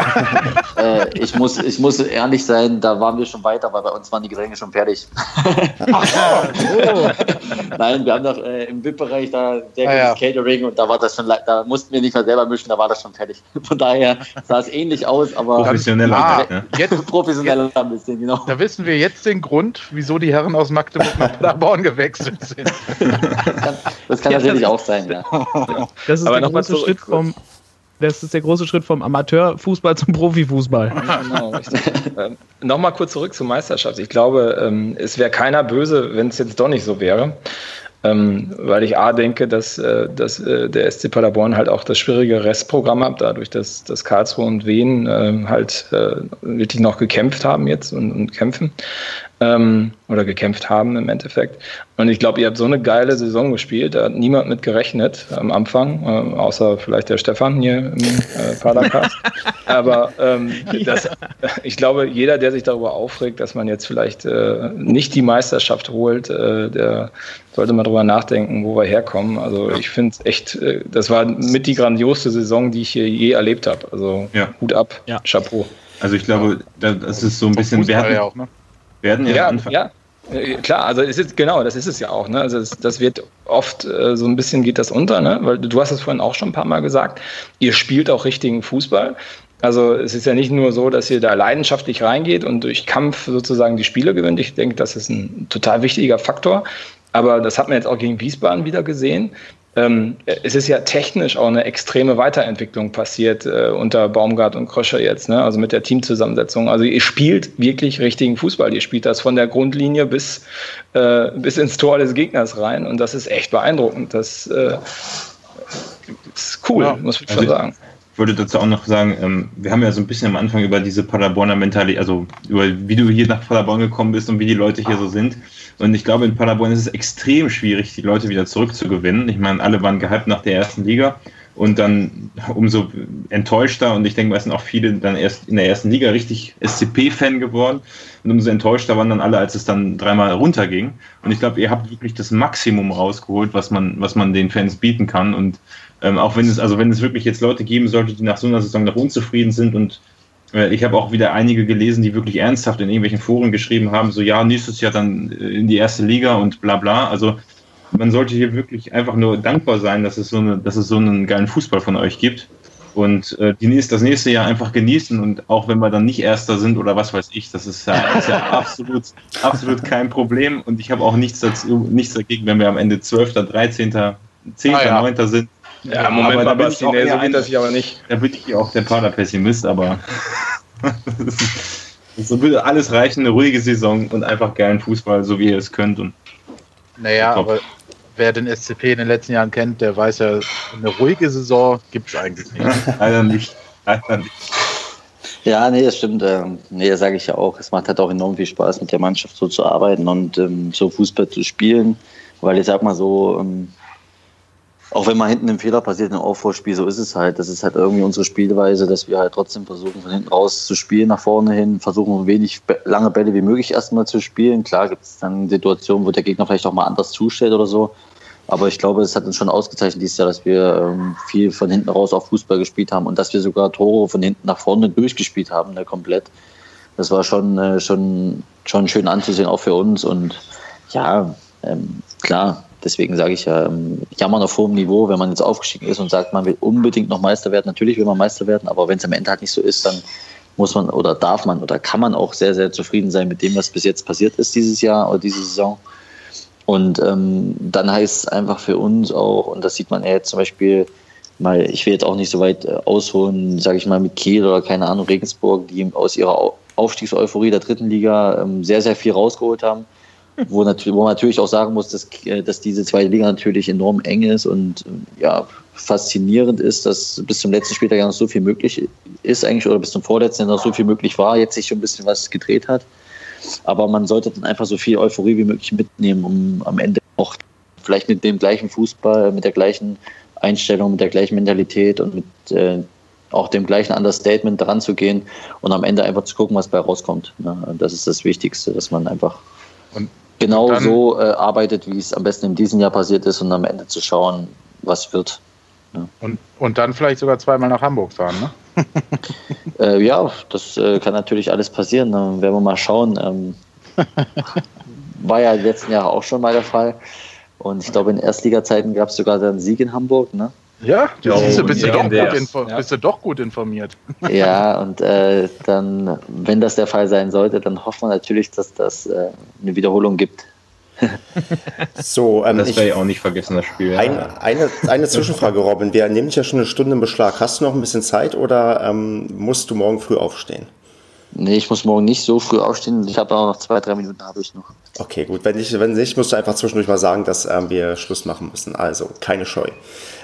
äh, ich, muss, ich muss ehrlich sein, da waren wir schon weiter, weil bei uns waren die Getränke schon fertig. Ach, oh. Nein, wir haben doch äh, im VIP-Bereich da sehr ah, ja. Catering und da war das schon, da mussten wir nicht mehr selber mischen, da war das schon fertig. Von daher sah es ähnlich aus, aber professioneller, ah, ja. jetzt, professioneller ein bisschen, genau. Da wissen wir jetzt den Grund, wieso die Herren aus Magdeburg nach Paderborn gewechselt sind. das kann, natürlich auch sein, ja. Das ist aber der große Schritt vom das ist der große Schritt vom Amateurfußball zum Profifußball. Genau, ähm, Nochmal kurz zurück zur Meisterschaft. Ich glaube, ähm, es wäre keiner böse, wenn es jetzt doch nicht so wäre. Ähm, weil ich A denke, dass, äh, dass äh, der SC Paderborn halt auch das schwierige Restprogramm hat, dadurch, dass, dass Karlsruhe und Wien äh, halt äh, wirklich noch gekämpft haben jetzt und, und kämpfen. Ähm, oder gekämpft haben im Endeffekt. Und ich glaube, ihr habt so eine geile Saison gespielt, da hat niemand mit gerechnet am Anfang, äh, außer vielleicht der Stefan hier im äh, Padercast. Aber ähm, das, ich glaube, jeder, der sich darüber aufregt, dass man jetzt vielleicht äh, nicht die Meisterschaft holt, äh, der sollte mal drüber nachdenken, wo wir herkommen. Also ich finde es echt, äh, das war mit die grandioseste Saison, die ich hier je erlebt habe. Also ja. Hut ab, ja. Chapeau. Also ich glaube, das ist so ein bisschen. Wir hatten, ja auch, ne? Werden ja, ja Anfang. Ja. Äh, klar, also es ist genau, das ist es ja auch. Ne? Also es, das wird oft äh, so ein bisschen geht das unter, ne? Weil du hast es vorhin auch schon ein paar Mal gesagt. Ihr spielt auch richtigen Fußball. Also es ist ja nicht nur so, dass ihr da leidenschaftlich reingeht und durch Kampf sozusagen die Spiele gewinnt. Ich denke, das ist ein total wichtiger Faktor. Aber das hat man jetzt auch gegen Wiesbaden wieder gesehen ähm, es ist ja technisch auch eine extreme Weiterentwicklung passiert äh, unter Baumgart und Kröscher jetzt, ne? also mit der Teamzusammensetzung. Also ihr spielt wirklich richtigen Fußball. Ihr spielt das von der Grundlinie bis, äh, bis ins Tor des Gegners rein und das ist echt beeindruckend. Das äh, ist cool, ja. muss ich schon also, sagen. Ich wollte dazu auch noch sagen, ähm, wir haben ja so ein bisschen am Anfang über diese Paderborner Mentalität, also über wie du hier nach Paderborn gekommen bist und wie die Leute hier so sind. Und ich glaube, in Paderborn ist es extrem schwierig, die Leute wieder zurückzugewinnen. Ich meine, alle waren gehypt nach der ersten Liga und dann umso enttäuschter und ich denke, es sind auch viele dann erst in der ersten Liga richtig SCP-Fan geworden und umso enttäuschter waren dann alle, als es dann dreimal runterging. Und ich glaube, ihr habt wirklich das Maximum rausgeholt, was man, was man den Fans bieten kann. Und ähm, auch wenn es, also wenn es wirklich jetzt Leute geben sollte, die nach so einer Saison noch unzufrieden sind und ich habe auch wieder einige gelesen, die wirklich ernsthaft in irgendwelchen Foren geschrieben haben, so ja, nächstes Jahr dann äh, in die erste Liga und bla bla. Also man sollte hier wirklich einfach nur dankbar sein, dass es so, eine, dass es so einen geilen Fußball von euch gibt. Und äh, die nächste, das nächste Jahr einfach genießen und auch wenn wir dann nicht Erster sind oder was weiß ich, das ist ja, ist ja absolut, absolut kein Problem. Und ich habe auch nichts, dazu, nichts dagegen, wenn wir am Ende 12., 13., 10., ah, ja. 9. sind ja, Moment aber mal, Basti, nee, so geht das sich aber nicht. Da bin ich auch der Pader-Pessimist, aber so würde alles reichen, eine ruhige Saison und einfach geilen Fußball, so wie ihr es könnt. Und naja, aber wer den SCP in den letzten Jahren kennt, der weiß ja, eine ruhige Saison gibt es eigentlich nicht. Leider nicht. Leider nicht. Ja, nee, das stimmt. Ähm, nee, das sage ich ja auch. Es macht halt auch enorm viel Spaß, mit der Mannschaft so zu arbeiten und ähm, so Fußball zu spielen. Weil ich sag mal so, ähm, auch wenn mal hinten ein Fehler passiert im Aufbauspiel, so ist es halt. Das ist halt irgendwie unsere Spielweise, dass wir halt trotzdem versuchen, von hinten raus zu spielen, nach vorne hin, versuchen, wenig lange Bälle wie möglich erstmal zu spielen. Klar gibt es dann Situationen, wo der Gegner vielleicht auch mal anders zustellt oder so. Aber ich glaube, es hat uns schon ausgezeichnet dieses Jahr, dass wir ähm, viel von hinten raus auf Fußball gespielt haben und dass wir sogar Tore von hinten nach vorne durchgespielt haben, ne, komplett. Das war schon, äh, schon, schon schön anzusehen, auch für uns. Und ja, ähm, klar, Deswegen sage ich ja, ähm, jammern auf hohem Niveau, wenn man jetzt aufgestiegen ist und sagt, man will unbedingt noch Meister werden. Natürlich will man Meister werden, aber wenn es am Ende halt nicht so ist, dann muss man oder darf man oder kann man auch sehr, sehr zufrieden sein mit dem, was bis jetzt passiert ist dieses Jahr oder diese Saison. Und ähm, dann heißt es einfach für uns auch, und das sieht man ja jetzt zum Beispiel, mal, ich will jetzt auch nicht so weit äh, ausholen, sage ich mal, mit Kiel oder keine Ahnung, Regensburg, die aus ihrer Aufstiegseuphorie der dritten Liga ähm, sehr, sehr viel rausgeholt haben wo, natürlich, wo man natürlich auch sagen muss, dass, äh, dass diese zweite Liga natürlich enorm eng ist und äh, ja, faszinierend ist, dass bis zum letzten Spieltag ja noch so viel möglich ist eigentlich oder bis zum vorletzten noch so viel möglich war, jetzt sich schon ein bisschen was gedreht hat. Aber man sollte dann einfach so viel Euphorie wie möglich mitnehmen, um am Ende auch vielleicht mit dem gleichen Fußball, mit der gleichen Einstellung, mit der gleichen Mentalität und mit äh, auch dem gleichen Understatement dran zu gehen und am Ende einfach zu gucken, was bei rauskommt. Das ist das Wichtigste, dass man einfach und genau dann, so äh, arbeitet, wie es am besten in diesem Jahr passiert ist und am Ende zu schauen, was wird. Ja. Und, und dann vielleicht sogar zweimal nach Hamburg fahren, ne? äh, ja, das äh, kann natürlich alles passieren. Dann werden wir mal schauen. Ähm, war ja letzten Jahr auch schon mal der Fall. Und ich glaube, in Erstliga-Zeiten gab es sogar dann Sieg in Hamburg, ne? Ja, du siehst, bist, ja, du doch gut ja. bist du doch gut informiert. Ja, und äh, dann, wenn das der Fall sein sollte, dann hoffen wir natürlich, dass das äh, eine Wiederholung gibt. so, ähm, das wäre ja auch nicht vergessen, das Spiel. Ein, eine, eine Zwischenfrage, Robin. Wir nehmen dich ja schon eine Stunde in Beschlag. Hast du noch ein bisschen Zeit oder ähm, musst du morgen früh aufstehen? Nee, ich muss morgen nicht so früh aufstehen. Ich habe auch noch zwei, drei Minuten habe ich noch. Okay, gut. Wenn, ich, wenn nicht, musst du einfach zwischendurch mal sagen, dass ähm, wir Schluss machen müssen. Also, keine Scheu.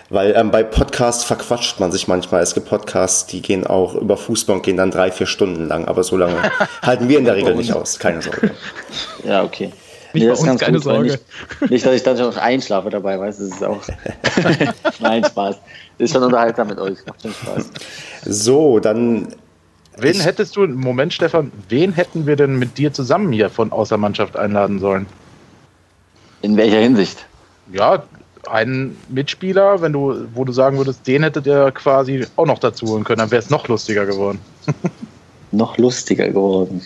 Weil ähm, bei Podcasts verquatscht man sich manchmal. Es gibt Podcasts, die gehen auch über Fußball und gehen dann drei, vier Stunden lang. Aber so lange halten wir in der Regel nicht aus. Keine Sorge. Ja, okay. Nicht Nee, das ist keine gut, Sorge. Nicht, nicht, dass ich dann schon noch einschlafe dabei, weißt du, das ist auch. Nein, Spaß. Ist schon unterhaltsam mit euch. Macht schon Spaß. So, dann Wen hättest du, Moment, Stefan, wen hätten wir denn mit dir zusammen hier von außer Mannschaft einladen sollen? In welcher Hinsicht? Ja, einen Mitspieler, wenn du, wo du sagen würdest, den hättet ihr quasi auch noch dazu holen können, dann wäre es noch lustiger geworden. Noch lustiger geworden.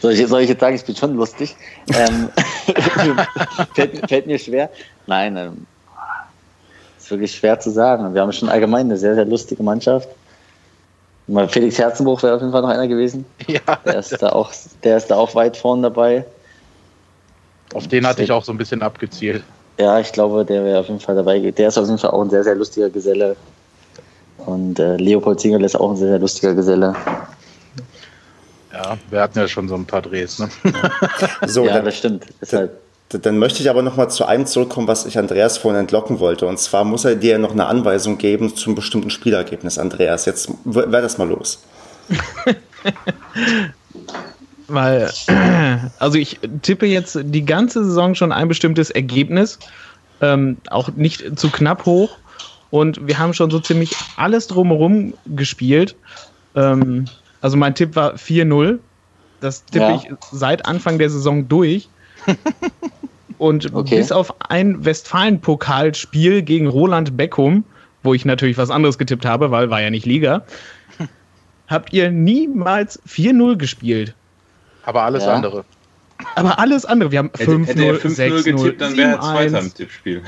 Soll ich, soll ich jetzt sagen, ich bin schon lustig? Ähm, fällt, fällt mir schwer. Nein, ähm, ist wirklich schwer zu sagen. Wir haben schon allgemein eine sehr, sehr lustige Mannschaft. Mal Felix Herzenbruch wäre auf jeden Fall noch einer gewesen. Ja, Der ist da auch, der ist da auch weit vorn dabei. auf den hatte ich auch so ein bisschen abgezielt. Ja, ich glaube, der wäre auf jeden Fall dabei. Der ist auf jeden Fall auch ein sehr, sehr lustiger Geselle. Und äh, Leopold Zingerl ist auch ein sehr, sehr lustiger Geselle. Ja, wir hatten ja schon so ein paar Drehs. Ne? so, ja, dann, das stimmt. Deshalb, dann möchte ich aber noch mal zu einem zurückkommen, was ich Andreas vorhin entlocken wollte. Und zwar muss er dir noch eine Anweisung geben zum bestimmten Spielergebnis, Andreas. Jetzt wäre das mal los. Weil, also ich tippe jetzt die ganze Saison schon ein bestimmtes Ergebnis, ähm, auch nicht zu knapp hoch. Und wir haben schon so ziemlich alles drumherum gespielt. Ähm, also mein Tipp war 4-0. Das tippe Ja. ich seit Anfang der Saison durch. Und Okay. bis auf ein Westfalen-Pokalspiel gegen Roland Beckum, wo ich natürlich was anderes getippt habe, weil war ja nicht Liga, habt ihr niemals 4-0 gespielt. Aber alles Ja. andere. Aber alles andere, wir haben Hätte, hätte er 5-0, 5-0 getippt, 6-0, dann wäre er Zweiter im 7-1. Tippspiel.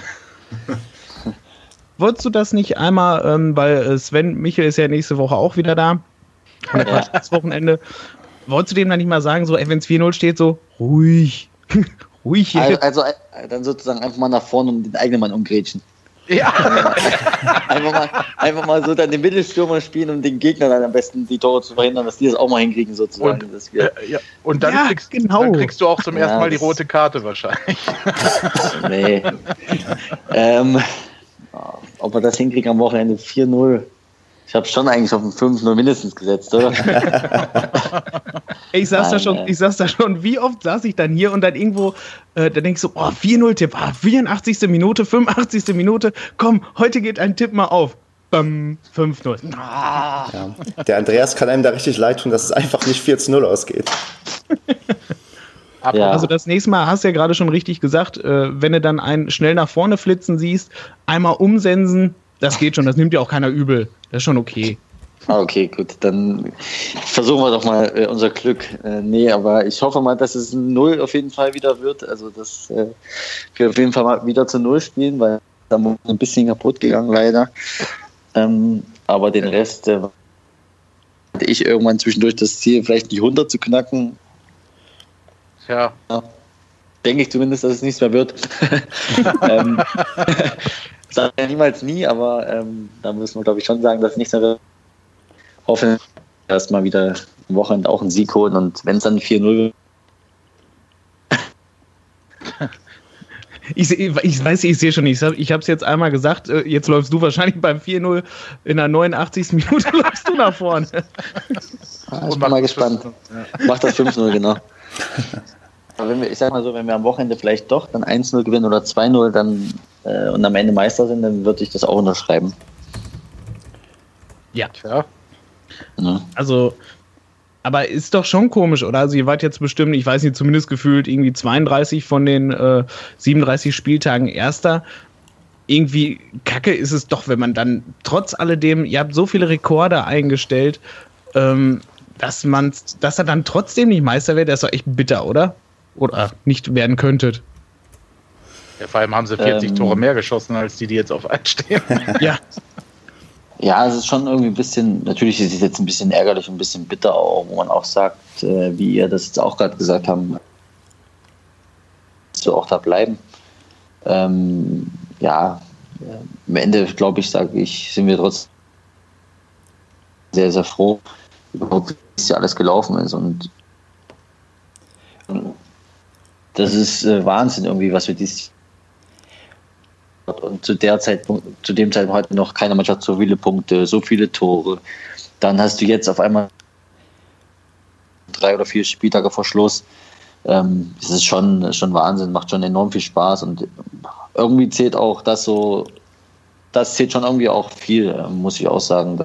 Wolltest du das nicht einmal, ähm, weil äh, Sven Michel ist ja nächste Woche auch wieder da, ja. das Wochenende, wolltest du dem dann nicht mal sagen, so, wenn es 4-0 steht, so, ruhig, ruhig hier. Also, also äh, dann sozusagen einfach mal nach vorne und den eigenen Mann umgrätschen. Ja, Einfach mal, einfach mal so dann den Mittelstürmer spielen, um den Gegner dann am besten die Tore zu verhindern, dass die das auch mal hinkriegen, sozusagen. Und- dass wir, ja. Und dann, Ja, kriegst, genau. dann kriegst du auch zum Ja, ersten Mal die rote Karte wahrscheinlich. nee. ähm, ob wir das hinkriegen am Wochenende 4-0. Ich habe schon eigentlich auf ein 5-0 mindestens gesetzt, oder? Ich saß, da Nein, schon, ey. ich saß da schon, wie oft saß ich dann hier und dann irgendwo, äh, da denkst du, oh, 4-0-Tipp, ah, 84. Minute, 85. Minute, komm, heute geht ein Tipp mal auf. Bam, 5-0. Ah, Ja. Der Andreas kann einem da richtig leid tun, dass es einfach nicht 4 zu 0 ausgeht. Ja. Also das nächste Mal hast du ja gerade schon richtig gesagt, äh, wenn du dann einen schnell nach vorne flitzen siehst, einmal umsensen, das geht schon, das nimmt ja auch keiner übel. Das ist schon okay. Ah, okay, gut. Dann versuchen wir doch mal äh, unser Glück. Äh, nee, aber ich hoffe mal, dass es ein Null auf jeden Fall wieder wird. Also, dass äh, wir auf jeden Fall mal wieder zu Null spielen, weil da ein bisschen kaputt gegangen, leider. Ähm, aber den Rest äh, hatte ich irgendwann zwischendurch das Ziel, vielleicht die 100 zu knacken. Ja, Denke ich zumindest, dass es nichts mehr wird. ähm, sag ja niemals nie, aber ähm, da müssen wir, glaube ich, schon sagen, dass nichts mehr. Hoffen, dass mal wieder am Wochenende auch einen Sieg holen und wenn es dann 4-0 wird, Ich, ich weiß, ich sehe schon, ich habe es jetzt einmal gesagt, äh, jetzt läufst du wahrscheinlich beim 4-0 in der 89. Minute läufst du nach vorne. Ich bin mal gespannt. Macht das 5-0, genau. Aber wenn wir, ich sag mal so, wenn wir am Wochenende vielleicht doch dann 1-0 gewinnen oder 2-0 dann äh, und am Ende Meister sind, dann würde ich das auch unterschreiben. Ja. tja. Ne? Also, aber ist doch schon komisch, oder? Also ihr wart jetzt bestimmt, ich weiß nicht, zumindest gefühlt irgendwie 32 von den äh, 37 Spieltagen Erster. Irgendwie kacke ist es doch, wenn man dann trotz alledem, ihr habt so viele Rekorde eingestellt, ähm, dass man, dass er dann trotzdem nicht Meister wird, das ist doch echt bitter, oder? Oder nicht werden könntet. ja. Vor allem haben sie 40 Ähm. Tore mehr geschossen, als die, die jetzt auf 1 stehen. Ja, Ja, es ist schon irgendwie ein bisschen, natürlich ist es jetzt ein bisschen ärgerlich und ein bisschen bitter, auch, wo man auch sagt, äh, wie ihr das jetzt auch gerade gesagt haben, so auch da bleiben. Ähm, ja, äh, am Ende, glaube ich, sage ich, sind wir trotzdem sehr, sehr froh. überhaupt, wie es ja alles gelaufen ist. Und das ist äh, Wahnsinn irgendwie, was wir dieses und zu der Zeit, zu dem Zeitpunkt hatte noch keine Mannschaft so viele Punkte, so viele Tore. Dann hast du jetzt auf einmal drei oder vier Spieltage vor Schluss. Ähm, das ist schon, schon Wahnsinn, macht schon enorm viel Spaß und irgendwie zählt auch das so, das zählt schon irgendwie auch viel, ähm, muss ich auch sagen.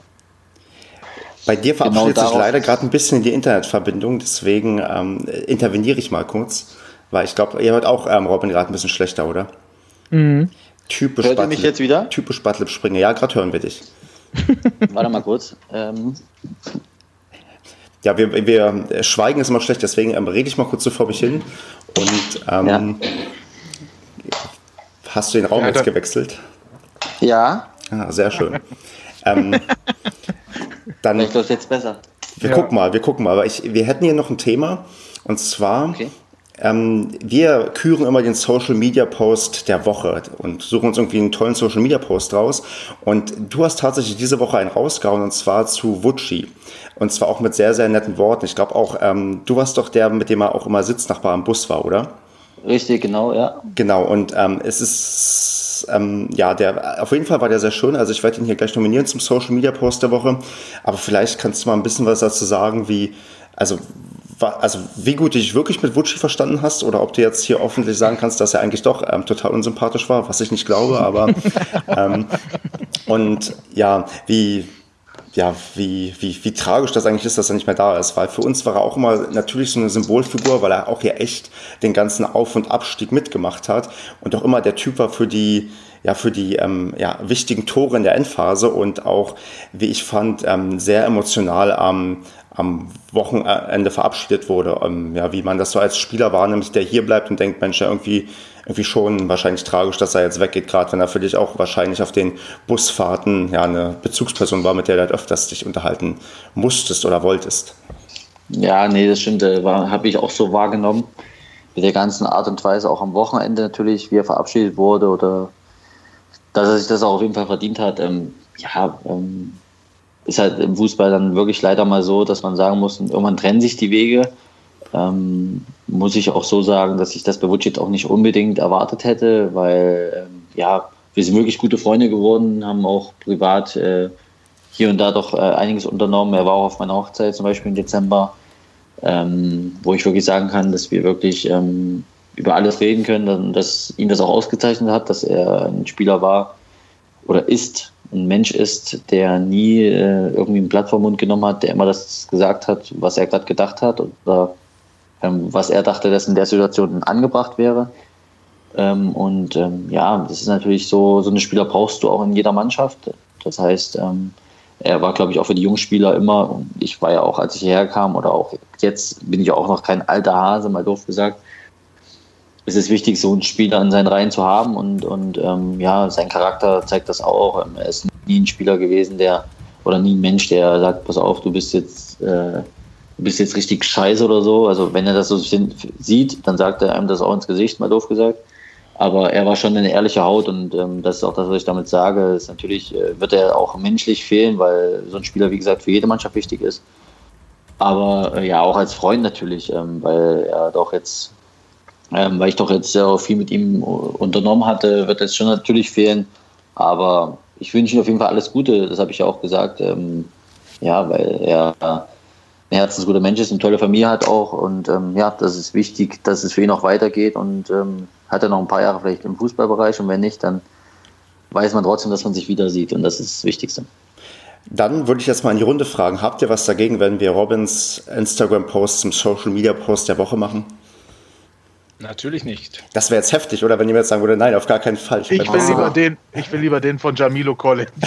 Bei dir verabschiedet genau sich leider gerade ein bisschen die Internetverbindung, deswegen ähm, interveniere ich mal kurz, weil ich glaube, ihr hört auch ähm, Robin gerade ein bisschen schlechter, oder? Mhm. Typisch Hört ihr mich jetzt wieder? Typisch Bartlip Springer. Ja, gerade hören wir dich. Warte mal kurz. Ähm. Ja, wir, wir schweigen ist immer schlecht, deswegen ähm, rede ich mal kurz so vor mich hin. Und ähm, ja. hast du den Raum ja, jetzt gewechselt? Ja. Ah, sehr schön. ähm, dann, Vielleicht läuft jetzt besser. Wir ja. gucken mal, wir gucken mal. Aber ich, wir hätten hier noch ein Thema. Und zwar okay. Ähm, wir küren immer den Social Media Post der Woche und suchen uns irgendwie einen tollen Social Media Post raus. Und du hast tatsächlich diese Woche einen rausgehauen und zwar zu Wutschi. Und zwar auch mit sehr, sehr netten Worten. Ich glaube auch, ähm, du warst doch der, mit dem er auch immer Sitznachbar am Bus war, oder? Richtig, genau, ja. Genau, und ähm, es ist, ähm, ja, der, auf jeden Fall war der sehr schön. Also ich werde ihn hier gleich nominieren zum Social Media Post der Woche. Aber vielleicht kannst du mal ein bisschen was dazu sagen, wie, also also wie gut du dich wirklich mit Wutschi verstanden hast oder ob du jetzt hier offentlich sagen kannst, dass er eigentlich doch ähm, total unsympathisch war, was ich nicht glaube, aber ähm, und ja, wie ja, wie, wie, wie tragisch das eigentlich ist, dass er nicht mehr da ist, weil für uns war er auch immer natürlich so eine Symbolfigur, weil er auch hier echt den ganzen Auf- und Abstieg mitgemacht hat und auch immer der Typ war für die, ja, für die ähm, ja, wichtigen Tore in der Endphase und auch, wie ich fand, ähm, sehr emotional am, am Wochenende verabschiedet wurde. Ähm, ja, wie man das so als Spieler wahrnimmt, der hier bleibt und denkt, Mensch, ja, irgendwie, irgendwie schon wahrscheinlich tragisch, dass er jetzt weggeht, gerade wenn er für dich auch wahrscheinlich auf den Busfahrten ja eine Bezugsperson war, mit der du halt öfters dich unterhalten musstest oder wolltest. Ja, nee, das stimmt, äh, habe ich auch so wahrgenommen. Mit der ganzen Art und Weise, auch am Wochenende natürlich, wie er verabschiedet wurde oder dass er sich das auch auf jeden Fall verdient hat. Ähm, ja, ähm, ist halt im Fußball dann wirklich leider mal so, dass man sagen muss, irgendwann trennen sich die Wege. Ähm, muss ich auch so sagen, dass ich das bei Vucic auch nicht unbedingt erwartet hätte, weil ähm, ja, wir sind wirklich gute Freunde geworden, haben auch privat äh, hier und da doch äh, einiges unternommen. Er war auch auf meiner Hochzeit zum Beispiel im Dezember, ähm, wo ich wirklich sagen kann, dass wir wirklich ähm, über alles reden können, dass ihn das auch ausgezeichnet hat, dass er ein Spieler war oder ist, ein Mensch ist, der nie äh, irgendwie ein Blatt vom Mund genommen hat, der immer das gesagt hat, was er gerade gedacht hat oder ähm, was er dachte, dass in der Situation angebracht wäre. Ähm, und ähm, ja, das ist natürlich so, so eine Spieler brauchst du auch in jeder Mannschaft. Das heißt, ähm, er war, glaube ich, auch für die Jungspieler immer, und ich war ja auch, als ich hierher kam oder auch jetzt bin ich auch noch kein alter Hase, mal doof gesagt, es ist wichtig, so einen Spieler in seinen Reihen zu haben und, und ähm, ja, sein Charakter zeigt das auch. Er ist nie ein Spieler gewesen, der oder nie ein Mensch, der sagt, pass auf, du bist jetzt, äh, du bist jetzt richtig scheiße oder so. Also wenn er das so sieht, dann sagt er einem das auch ins Gesicht, mal doof gesagt. Aber er war schon eine ehrliche Haut und ähm, das ist auch das, was ich damit sage. Ist natürlich äh, wird er auch menschlich fehlen, weil so ein Spieler, wie gesagt, für jede Mannschaft wichtig ist. Aber äh, ja, auch als Freund natürlich, ähm, weil er doch jetzt ähm, weil ich doch jetzt sehr viel mit ihm unternommen hatte, wird jetzt schon natürlich fehlen. Aber ich wünsche ihm auf jeden Fall alles Gute, das habe ich ja auch gesagt. Ähm, ja, weil er ein herzensguter Mensch ist, eine tolle Familie hat auch. Und ähm, ja, das ist wichtig, dass es für ihn auch weitergeht. Und ähm, hat er noch ein paar Jahre vielleicht im Fußballbereich. Und wenn nicht, dann weiß man trotzdem, dass man sich wieder sieht. Und das ist das Wichtigste. Dann würde ich jetzt mal in die Runde fragen, habt ihr was dagegen, wenn wir Robins Instagram-Post zum Social-Media-Post der Woche machen? Natürlich nicht. Das wäre jetzt heftig, oder wenn jemand sagen würde, nein, auf gar keinen Fall. Ich, ich will, lieber den, ich will lieber den von Jamilo Collins.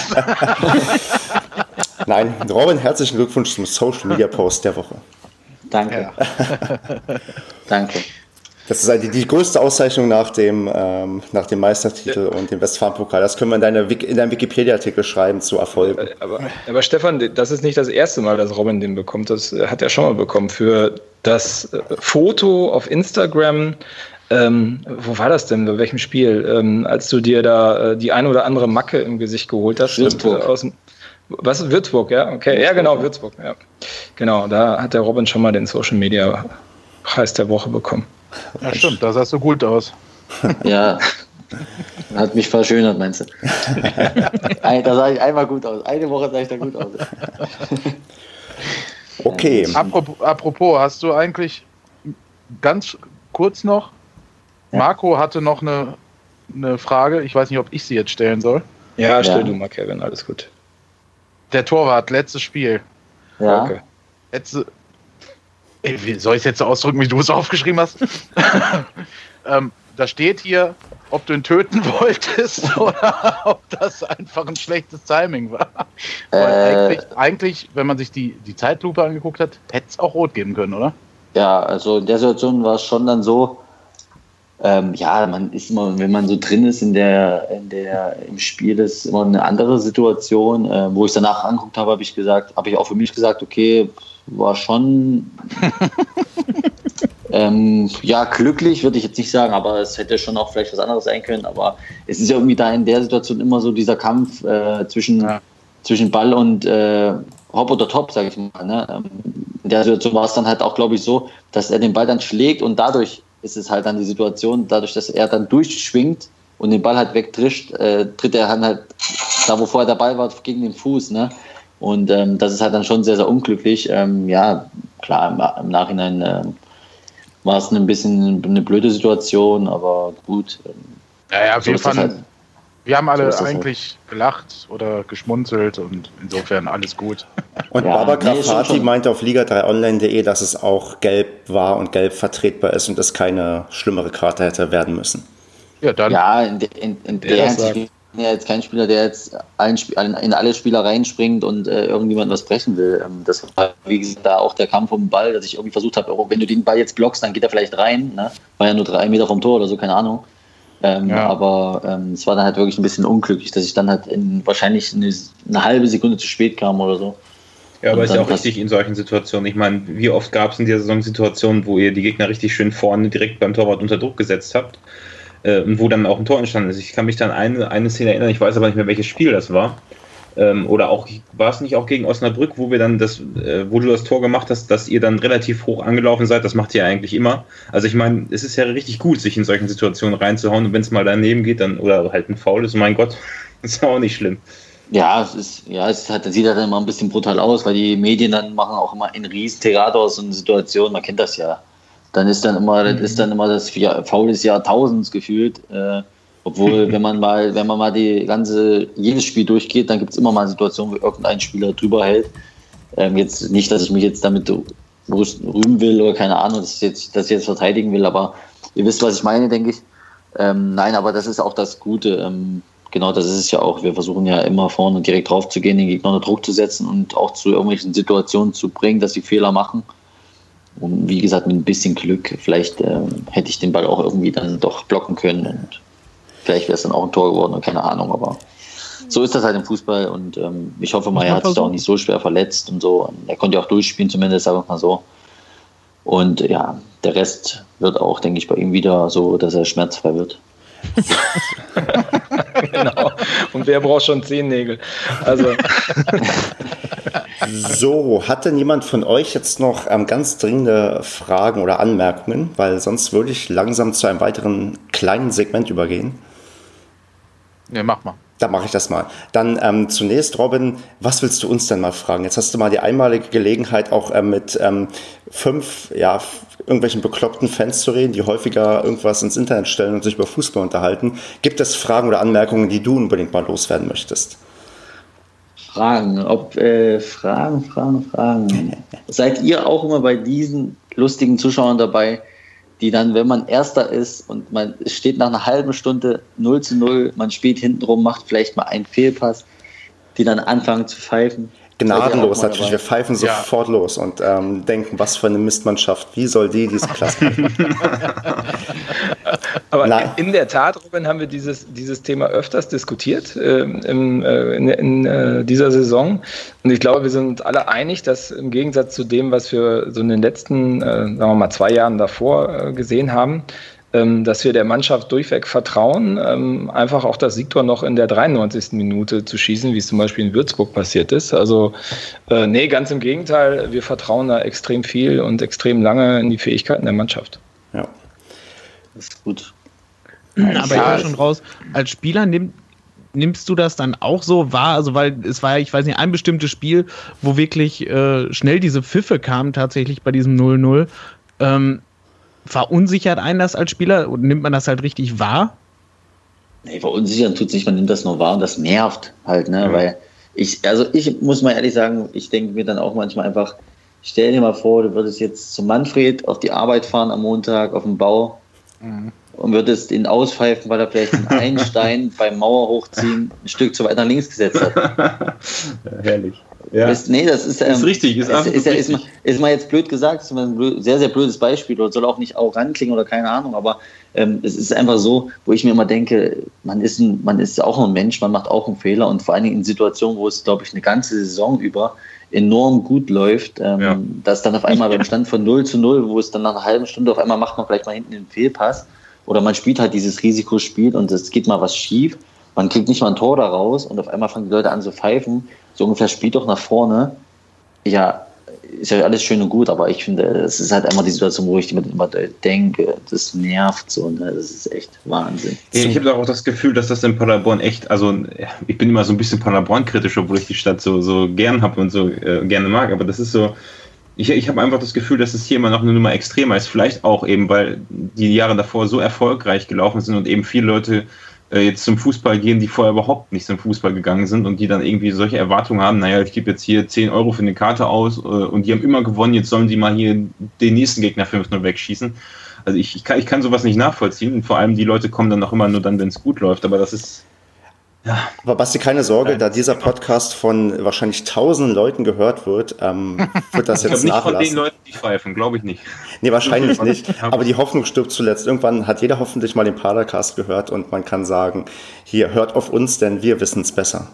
nein, Robin, herzlichen Glückwunsch zum Social Media Post der Woche. Danke. Ja. Danke. Das ist die, die größte Auszeichnung nach dem, ähm, nach dem Meistertitel ja. und dem Westfalenpokal. Das können wir in, deiner, in deinem Wikipedia-Artikel schreiben zu Erfolgen. Aber, aber, Stefan, das ist nicht das erste Mal, dass Robin den bekommt. Das hat er schon mal bekommen für das äh, Foto auf Instagram. Ähm, wo war das denn? Bei welchem Spiel? Ähm, als du dir da äh, die eine oder andere Macke im Gesicht geholt hast. Und, äh, aus dem, Was Würzburg, ja? Okay, ja, genau, Würzburg, ja. Genau, da hat der Robin schon mal den Social Media Preis der Woche bekommen. Ja, stimmt, da sahst du gut aus. Ja, hat mich verschönert, meinst du? da sah ich einmal gut aus. Eine Woche sah ich da gut aus. Okay. Apropos, apropos, hast du eigentlich ganz kurz noch, Marco hatte noch eine, eine Frage, ich weiß nicht, ob ich sie jetzt stellen soll. Ja, stell ja. du mal, Kevin, alles gut. Der Torwart, letztes Spiel. Ja. Okay. Letzte, wie soll ich es jetzt so ausdrücken, wie du es aufgeschrieben hast? ähm, da steht hier, ob du ihn töten wolltest oder ob das einfach ein schlechtes Timing war. Äh, eigentlich, eigentlich, wenn man sich die, die Zeitlupe angeguckt hat, hätte es auch rot geben können, oder? Ja, also in der Situation war es schon dann so, ähm, ja, man ist immer, wenn man so drin ist in der, in der, im Spiel, ist immer eine andere Situation. Äh, wo ich danach angeguckt habe, habe ich gesagt, habe ich auch für mich gesagt, okay, war schon ähm, ja glücklich, würde ich jetzt nicht sagen, aber es hätte schon auch vielleicht was anderes sein können. Aber es ist ja irgendwie da in der Situation immer so dieser Kampf äh, zwischen, ja. zwischen Ball und äh, Hop oder Top, sage ich mal. Ne? Ähm, in der Situation war es dann halt auch, glaube ich, so, dass er den Ball dann schlägt und dadurch ist es halt dann die Situation, dadurch, dass er dann durchschwingt und den Ball halt wegtrischt, äh, tritt er dann halt da, wo vorher der Ball war, gegen den Fuß. Ne? Und ähm, das ist halt dann schon sehr, sehr unglücklich. Ähm, ja, klar, im, im Nachhinein äh, war es ein bisschen eine blöde Situation, aber gut. Ähm, ja, ja, so wir, fanden, halt. wir haben alle so halt. eigentlich halt. gelacht oder geschmunzelt und insofern alles gut. Und ja, Barbara Grafati nee, meinte auf liga3online.de, dass es auch gelb war und gelb vertretbar ist und es keine schlimmere Karte hätte werden müssen. Ja, dann. Ja, in, in, in der Hinsicht ja jetzt kein Spieler, der jetzt allen, in alle Spieler reinspringt und äh, irgendjemand was brechen will. Ähm, das war, wie gesagt, da auch der Kampf um den Ball, dass ich irgendwie versucht habe, wenn du den Ball jetzt blockst, dann geht er vielleicht rein. Ne? War ja nur drei Meter vom Tor oder so, keine Ahnung. Ähm, ja. Aber ähm, es war dann halt wirklich ein bisschen unglücklich, dass ich dann halt in, wahrscheinlich eine, eine halbe Sekunde zu spät kam oder so. Ja, aber ist ja auch richtig in solchen Situationen. Ich meine, wie oft gab es in dieser Saison Situationen, wo ihr die Gegner richtig schön vorne direkt beim Torwart unter Druck gesetzt habt äh, wo dann auch ein Tor entstanden ist. Ich kann mich dann an eine, eine Szene erinnern, ich weiß aber nicht mehr, welches Spiel das war. Ähm, oder auch, war es nicht auch gegen Osnabrück, wo wir dann das, äh, wo du das Tor gemacht hast, dass ihr dann relativ hoch angelaufen seid, das macht ihr eigentlich immer. Also ich meine, es ist ja richtig gut, sich in solchen Situationen reinzuhauen und wenn es mal daneben geht, dann, oder halt ein Foul ist, mein Gott, ist auch nicht schlimm. Ja, es ist, ja, es hat, sieht halt immer ein bisschen brutal aus, weil die Medien dann machen auch immer ein riesen Theater aus so einer Situation, man kennt das ja dann ist dann immer, das ist dann immer das Foul des Jahrtausends gefühlt. Äh, obwohl, wenn man mal, wenn man mal die ganze, jedes Spiel durchgeht, dann gibt es immer mal Situationen, wo irgendein Spieler drüber hält. Ähm, jetzt nicht, dass ich mich jetzt damit rühmen will oder keine Ahnung, dass ich jetzt, dass ich jetzt verteidigen will, aber ihr wisst, was ich meine, denke ich. Ähm, nein, aber das ist auch das Gute. Ähm, genau, das ist es ja auch. Wir versuchen ja immer vorne direkt drauf zu gehen, den Gegner unter Druck zu setzen und auch zu irgendwelchen Situationen zu bringen, dass sie Fehler machen. Und wie gesagt, mit ein bisschen Glück, vielleicht äh, hätte ich den Ball auch irgendwie dann doch blocken können und vielleicht wäre es dann auch ein Tor geworden, keine Ahnung, aber so ist das halt im Fußball und ähm, ich hoffe mal, er hat sich auch nicht so schwer verletzt und so. Er konnte ja auch durchspielen, zumindest, sagen wir mal so. Und ja, der Rest wird auch, denke ich, bei ihm wieder so, dass er schmerzfrei wird. genau. Und wer braucht schon Zehennägel? Also. So, hat denn jemand von euch jetzt noch ähm, ganz dringende Fragen oder Anmerkungen? Weil sonst würde ich langsam zu einem weiteren kleinen Segment übergehen. Ne, mach mal. Da mache ich das mal. Dann ähm, zunächst, Robin, was willst du uns denn mal fragen? Jetzt hast du mal die einmalige Gelegenheit, auch ähm, mit ähm, fünf, ja, irgendwelchen bekloppten Fans zu reden, die häufiger irgendwas ins Internet stellen und sich über Fußball unterhalten. Gibt es Fragen oder Anmerkungen, die du unbedingt mal loswerden möchtest? Fragen, ob äh, Fragen, Fragen, Fragen. Seid ihr auch immer bei diesen lustigen Zuschauern dabei, die dann, wenn man Erster ist und man steht nach einer halben Stunde 0 zu 0, man spielt hintenrum, macht vielleicht mal einen Fehlpass, die dann anfangen zu pfeifen? Gnadenlos natürlich, wir pfeifen ja. sofort los und ähm, denken, was für eine Mistmannschaft, wie soll die diese Klasse Aber Nein. in der Tat, Robin, haben wir dieses, dieses Thema öfters diskutiert äh, im, äh, in, in äh, dieser Saison und ich glaube, wir sind uns alle einig, dass im Gegensatz zu dem, was wir so in den letzten, äh, sagen wir mal, zwei Jahren davor äh, gesehen haben, dass wir der Mannschaft durchweg vertrauen, ähm, einfach auch das Siegtor noch in der 93. Minute zu schießen, wie es zum Beispiel in Würzburg passiert ist. Also, äh, nee, ganz im Gegenteil, wir vertrauen da extrem viel und extrem lange in die Fähigkeiten der Mannschaft. Ja. Das ist gut. Aber ja, ich schon raus, als Spieler nimmt nimmst du das dann auch so wahr? Also, weil es war ja, ich weiß nicht, ein bestimmtes Spiel, wo wirklich äh, schnell diese Pfiffe kamen, tatsächlich bei diesem 0-0. Ähm, verunsichert einen das als Spieler oder nimmt man das halt richtig wahr? Nee, verunsichern tut sich, man nimmt das nur wahr und das nervt halt, ne? Mhm. Weil ich, also ich muss mal ehrlich sagen, ich denke mir dann auch manchmal einfach, stell dir mal vor, du würdest jetzt zu Manfred auf die Arbeit fahren am Montag auf dem Bau mhm. Und würdest ihn auspfeifen, weil er vielleicht einen Stein beim Mauer hochziehen ein Stück zu weit nach links gesetzt hat. ja, herrlich. Ja. Das, nee, das ist, ähm, ist richtig. Ist, ist, ist, richtig. mal, ist mal jetzt blöd gesagt, ist ein blöd, sehr, sehr blödes Beispiel oder soll auch nicht arrogant klingen oder keine Ahnung, aber ähm, es ist einfach so, wo ich mir immer denke, man ist, ein, man ist auch ein Mensch, man macht auch einen Fehler und vor allen Dingen in Situationen, wo es, glaube ich, eine ganze Saison über enorm gut läuft, ähm, ja. dass dann auf einmal beim Stand von 0 zu 0, wo es dann nach einer halben Stunde auf einmal macht man vielleicht mal hinten den Fehlpass oder man spielt halt dieses Risikospiel und es geht mal was schief, man kriegt nicht mal ein Tor daraus und auf einmal fangen die Leute an zu pfeifen so ungefähr spielt doch nach vorne. Ja, ist ja alles schön und gut, aber ich finde, es ist halt immer die Situation, wo ich immer denke, das nervt so, ne? das ist echt Wahnsinn. Ich habe auch das Gefühl, dass das in Paderborn echt, also ich bin immer so ein bisschen Paderborn-kritisch, obwohl ich die Stadt so, so gern habe und so äh, gerne mag, aber das ist so, ich, ich habe einfach das Gefühl, dass es hier immer noch eine Nummer extremer ist. Vielleicht auch eben, weil die Jahre davor so erfolgreich gelaufen sind und eben viele Leute äh, jetzt zum Fußball gehen, die vorher überhaupt nicht zum Fußball gegangen sind und die dann irgendwie solche Erwartungen haben, naja, ich gebe jetzt hier 10 Euro für eine Karte aus äh, und die haben immer gewonnen, jetzt sollen sie mal hier den nächsten Gegner 5-0 wegschießen. Also ich, ich, kann, ich kann sowas nicht nachvollziehen und vor allem die Leute kommen dann auch immer nur dann, wenn es gut läuft, aber das ist ja. Aber Basti, keine Sorge, ja. da dieser Podcast von wahrscheinlich tausend Leuten gehört wird, ähm, wird das jetzt ich nachlassen. Nicht von den Leuten, die pfeifen, glaube ich nicht. Nee, wahrscheinlich nicht. Aber die Hoffnung stirbt zuletzt. Irgendwann hat jeder hoffentlich mal den Padercast gehört und man kann sagen, hier, hört auf uns, denn wir wissen es besser.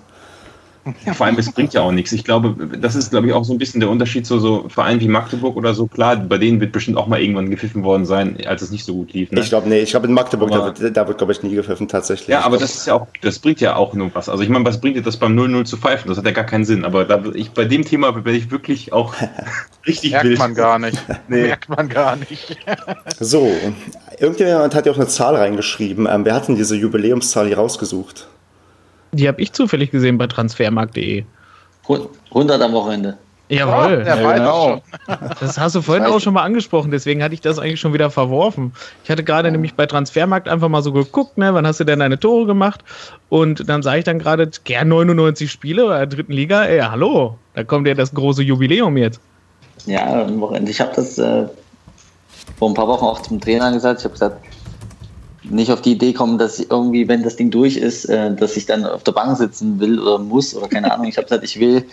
Ja, vor allem, es bringt ja auch nichts. Ich glaube, das ist, glaube ich, auch so ein bisschen der Unterschied zu so Vereinen wie Magdeburg oder so. Klar, bei denen wird bestimmt auch mal irgendwann gepfiffen worden sein, als es nicht so gut lief. Ne? Ich glaube, nee, ich glaube, in Magdeburg, aber, da wird, da wird glaube ich, nie gepfiffen, tatsächlich. Ja, aber das ist ja auch, das bringt ja auch nur was. Also, ich meine, was bringt dir das beim 0-0 zu pfeifen? Das hat ja gar keinen Sinn. Aber da, ich, bei dem Thema werde ich wirklich auch richtig Merkt wild. man gar nicht. Nee. Merkt man gar nicht. so, irgendjemand hat ja auch eine Zahl reingeschrieben. Ähm, wer hat denn diese Jubiläumszahl hier rausgesucht? Die habe ich zufällig gesehen bei transfermarkt.de. 100 am Wochenende. Jawohl, ja, ja, genau. Das hast du vorhin auch schon mal angesprochen, deswegen hatte ich das eigentlich schon wieder verworfen. Ich hatte gerade ja. nämlich bei Transfermarkt einfach mal so geguckt, ne, wann hast du denn deine Tore gemacht? Und dann sah ich dann gerade, gern 99 Spiele der dritten Liga, ey, hallo, da kommt ja das große Jubiläum jetzt. Ja, am Wochenende. Ich habe das äh, vor ein paar Wochen auch zum Trainer gesagt. Ich habe gesagt, nicht auf die Idee kommen, dass irgendwie, wenn das Ding durch ist, äh, dass ich dann auf der Bank sitzen will oder muss oder keine Ahnung. Ich habe gesagt, ich will,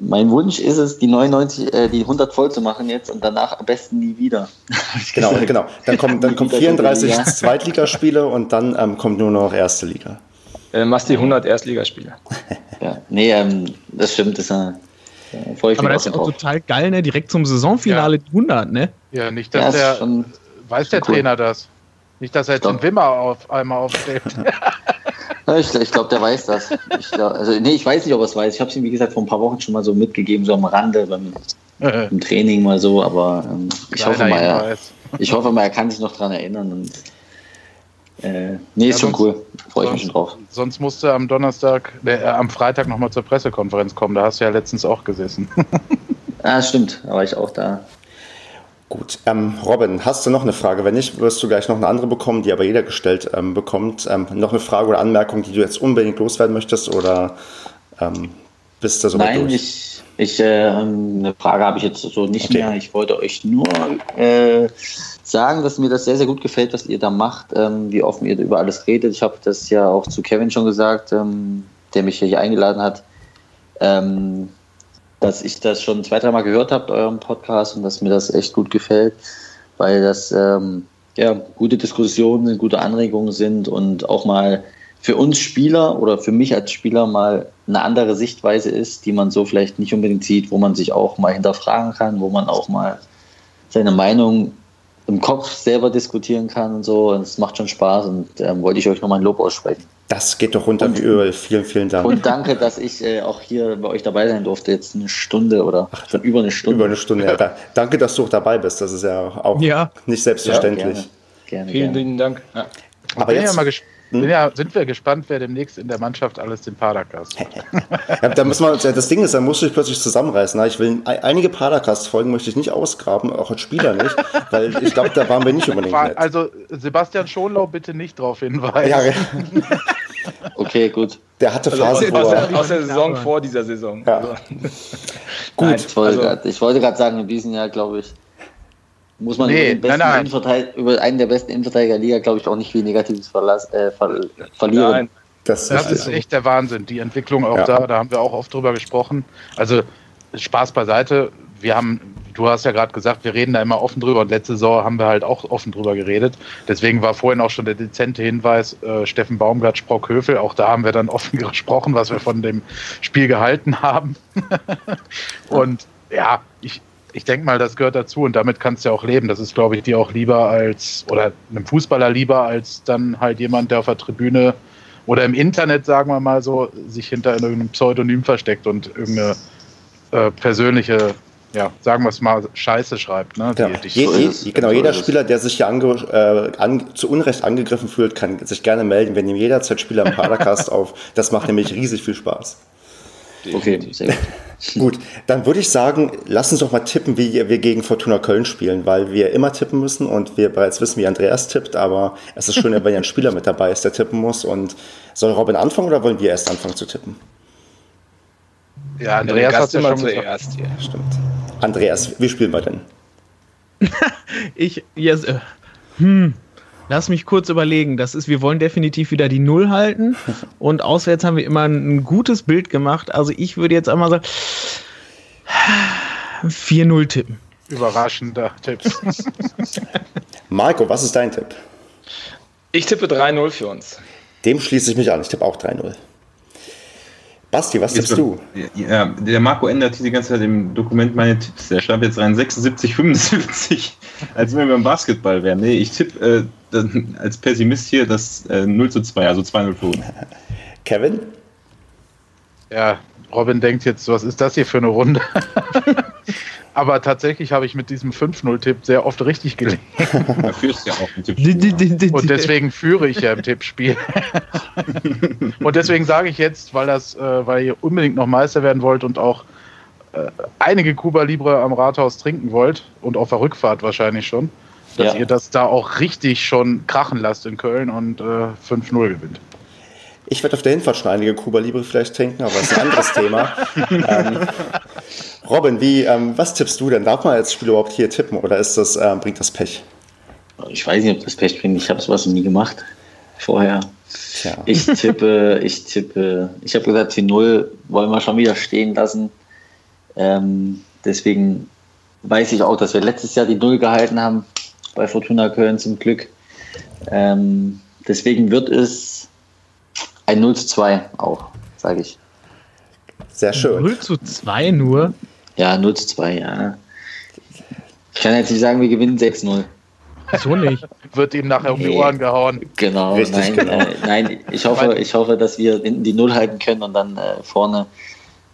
mein Wunsch ist es, die 99, äh, die 100 voll zu machen jetzt und danach am besten nie wieder. genau, genau. Dann kommen, dann kommen 34 Zweitligaspiele und dann ähm, kommt nur noch erste Liga. Äh, machst die 100 Erstligaspiele. ja, nee, ähm, das stimmt, das äh, ich Aber das ist auch drauf. total geil, ne? Direkt zum Saisonfinale ja. 100, ne? Ja, nicht, dass ja, der, weiß der cool. Trainer das. Nicht, dass er jetzt den Wimmer auf einmal aufsteht. ich, ich glaube, der weiß das. Ich glaub, also, nee, ich weiß nicht, ob er es weiß. Ich habe es ihm, wie gesagt, vor ein paar Wochen schon mal so mitgegeben, so am Rande beim im Training mal so, aber ähm, ich, hoffe mal, er, ich hoffe mal, er kann sich noch daran erinnern. Und, äh, nee, ist ja, schon sonst, cool. Freue ich mich schon drauf. Sonst musst du am Donnerstag, äh, am Freitag nochmal zur Pressekonferenz kommen. Da hast du ja letztens auch gesessen. ah, stimmt. Da war ich auch da. Gut, ähm, Robin, hast du noch eine Frage? Wenn nicht, wirst du gleich noch eine andere bekommen, die aber jeder gestellt ähm, bekommt. Ähm, noch eine Frage oder Anmerkung, die du jetzt unbedingt loswerden möchtest oder ähm, bist du soweit Nein, durch? ich, ich äh, eine Frage habe ich jetzt so nicht okay. mehr. Ich wollte euch nur äh, sagen, dass mir das sehr, sehr gut gefällt, was ihr da macht, ähm, wie offen ihr über alles redet. Ich habe das ja auch zu Kevin schon gesagt, ähm, der mich hier eingeladen hat. Ähm, dass ich das schon zwei, dreimal gehört habe, euren Podcast, und dass mir das echt gut gefällt, weil das ähm, ja, gute Diskussionen, gute Anregungen sind und auch mal für uns Spieler oder für mich als Spieler mal eine andere Sichtweise ist, die man so vielleicht nicht unbedingt sieht, wo man sich auch mal hinterfragen kann, wo man auch mal seine Meinung im Kopf selber diskutieren kann und so. Und es macht schon Spaß und ähm, wollte ich euch nochmal ein Lob aussprechen. Das geht doch runter und, wie Öl. Vielen, vielen Dank. Und danke, dass ich äh, auch hier bei euch dabei sein durfte. Jetzt eine Stunde oder Ach, schon über eine Stunde. Über eine Stunde, ja. Da, danke, dass du auch dabei bist. Das ist ja auch ja. nicht selbstverständlich. Ja, gerne. gerne, Vielen lieben Dank. Ja. Aber jetzt, ja mal gespannt? Ja, sind wir gespannt, wer demnächst in der Mannschaft alles den Padercast ja, da muss man, das Ding ist, da musst du dich plötzlich zusammenreißen. Ich will einige Padercast-Folgen möchte ich nicht ausgraben, auch als Spieler nicht, weil ich glaube, da waren wir nicht unbedingt nett. Also Sebastian Schonlau bitte nicht darauf hinweisen. Ja, okay, gut. Der hatte also Phasen also, aus, der, aus der Saison vor dieser Saison. Ja. Also. gut. Nein, ich wollte also, gerade sagen, in diesem Jahr, glaube ich, muss man nee, über, den nein, nein. über einen der besten Innenverteidiger der Liga, glaube ich, auch nicht viel Negatives verlass, äh, ver verlieren. Nein. Das, das ist, echt der Wahnsinn. Die Entwicklung auch ja. da, da haben wir auch oft drüber gesprochen. Also Spaß beiseite. Wir haben, du hast ja gerade gesagt, wir reden da immer offen drüber und letzte Saison haben wir halt auch offen drüber geredet. Deswegen war vorhin auch schon der dezente Hinweis, äh, Steffen Baumgart, Sprock Höfel, auch da haben wir dann offen gesprochen, was wir von dem Spiel gehalten haben. und ja, ich, ich denke mal, das gehört dazu und damit kannst du ja auch leben. Das ist, glaube ich, dir auch lieber als, oder einem Fußballer lieber, als dann halt jemand, der auf der Tribüne oder im Internet, sagen wir mal so, sich hinter irgendeinem Pseudonym versteckt und irgendeine äh, persönliche, ja, sagen wir es mal, Scheiße schreibt. Ne, ja. je, je, genau, jeder Spieler, der sich hier ange, äh, an, zu Unrecht angegriffen fühlt, kann sich gerne melden. Wir nehmen jederzeit Spieler im Padercast auf. Das macht nämlich riesig viel Spaß. Okay, sehr gut. Gut, dann würde ich sagen, lass uns doch mal tippen, wie wir gegen Fortuna Köln spielen, weil wir immer tippen müssen und wir bereits wissen, wie Andreas tippt, aber es ist schön, wenn ein Spieler mit dabei ist, der tippen muss. Und soll Robin anfangen oder wollen wir erst anfangen zu tippen? Ja, Andreas hat immer zuerst hier. Stimmt. Andreas, wie spielen wir denn? ich, yes, äh, hm, Lass mich kurz überlegen. Das ist, wir wollen definitiv wieder die Null halten. Und auswärts haben wir immer ein, gutes Bild gemacht. Also ich würde jetzt einmal sagen, 4-0 tippen. Überraschender Tipp. Marco, was ist dein Tipp? Ich tippe 3-0 für uns. Dem schließe ich mich an. Ich tippe auch 3-0. Basti, was tippst du? Ja, der Marco ändert hier die ganze Zeit im Dokument meine Tipps. Der schreibt jetzt rein 76, 75, als wenn wir beim Basketball wären. Nee, ich tippe äh, als Pessimist hier das äh, 0 zu 2, also 2-0 für uns. Kevin? Ja, Robin denkt jetzt, was ist das hier für eine Runde? Aber tatsächlich habe ich mit diesem 5-0-Tipp sehr oft richtig gelegen. Da führst ja auch im Tippspiel. Und deswegen führe ich ja im Tippspiel. und deswegen sage ich jetzt, weil, das, äh, weil ihr unbedingt noch Meister werden wollt und auch äh, einige Cuba Libre am Rathaus trinken wollt und auf der Rückfahrt wahrscheinlich schon, dass ja. ihr das da auch richtig schon krachen lasst in Köln und äh, 5-0 gewinnt. Ich werde auf der Hinfahrt schon einige Cuba Libre vielleicht trinken, aber das ist ein anderes Thema. Ähm, Robin, wie, ähm, was tippst du denn? Darf man als Spiel überhaupt hier tippen oder ist das, ähm, bringt das Pech? Ich weiß nicht, ob das Pech bringt. Ich habe sowas noch nie gemacht vorher. Tja. Ich tippe, ich tippe, ich habe gesagt, die Null wollen wir schon wieder stehen lassen. Ähm, deswegen weiß ich auch, dass wir letztes Jahr die Null gehalten haben bei Fortuna Köln zum Glück. Ähm, deswegen wird es ein 0 zu 2 auch, sage ich. Sehr schön. 0 zu 2 nur? Ja, 0 zu 2, ja. Ich kann jetzt nicht sagen, wir gewinnen 6-0. So nicht. Wird ihm nachher um die Ohren gehauen. Genau, Richtig, nein, genau. Äh, nein ich, hoffe, ich hoffe, dass wir hinten die Null halten können und dann äh, vorne,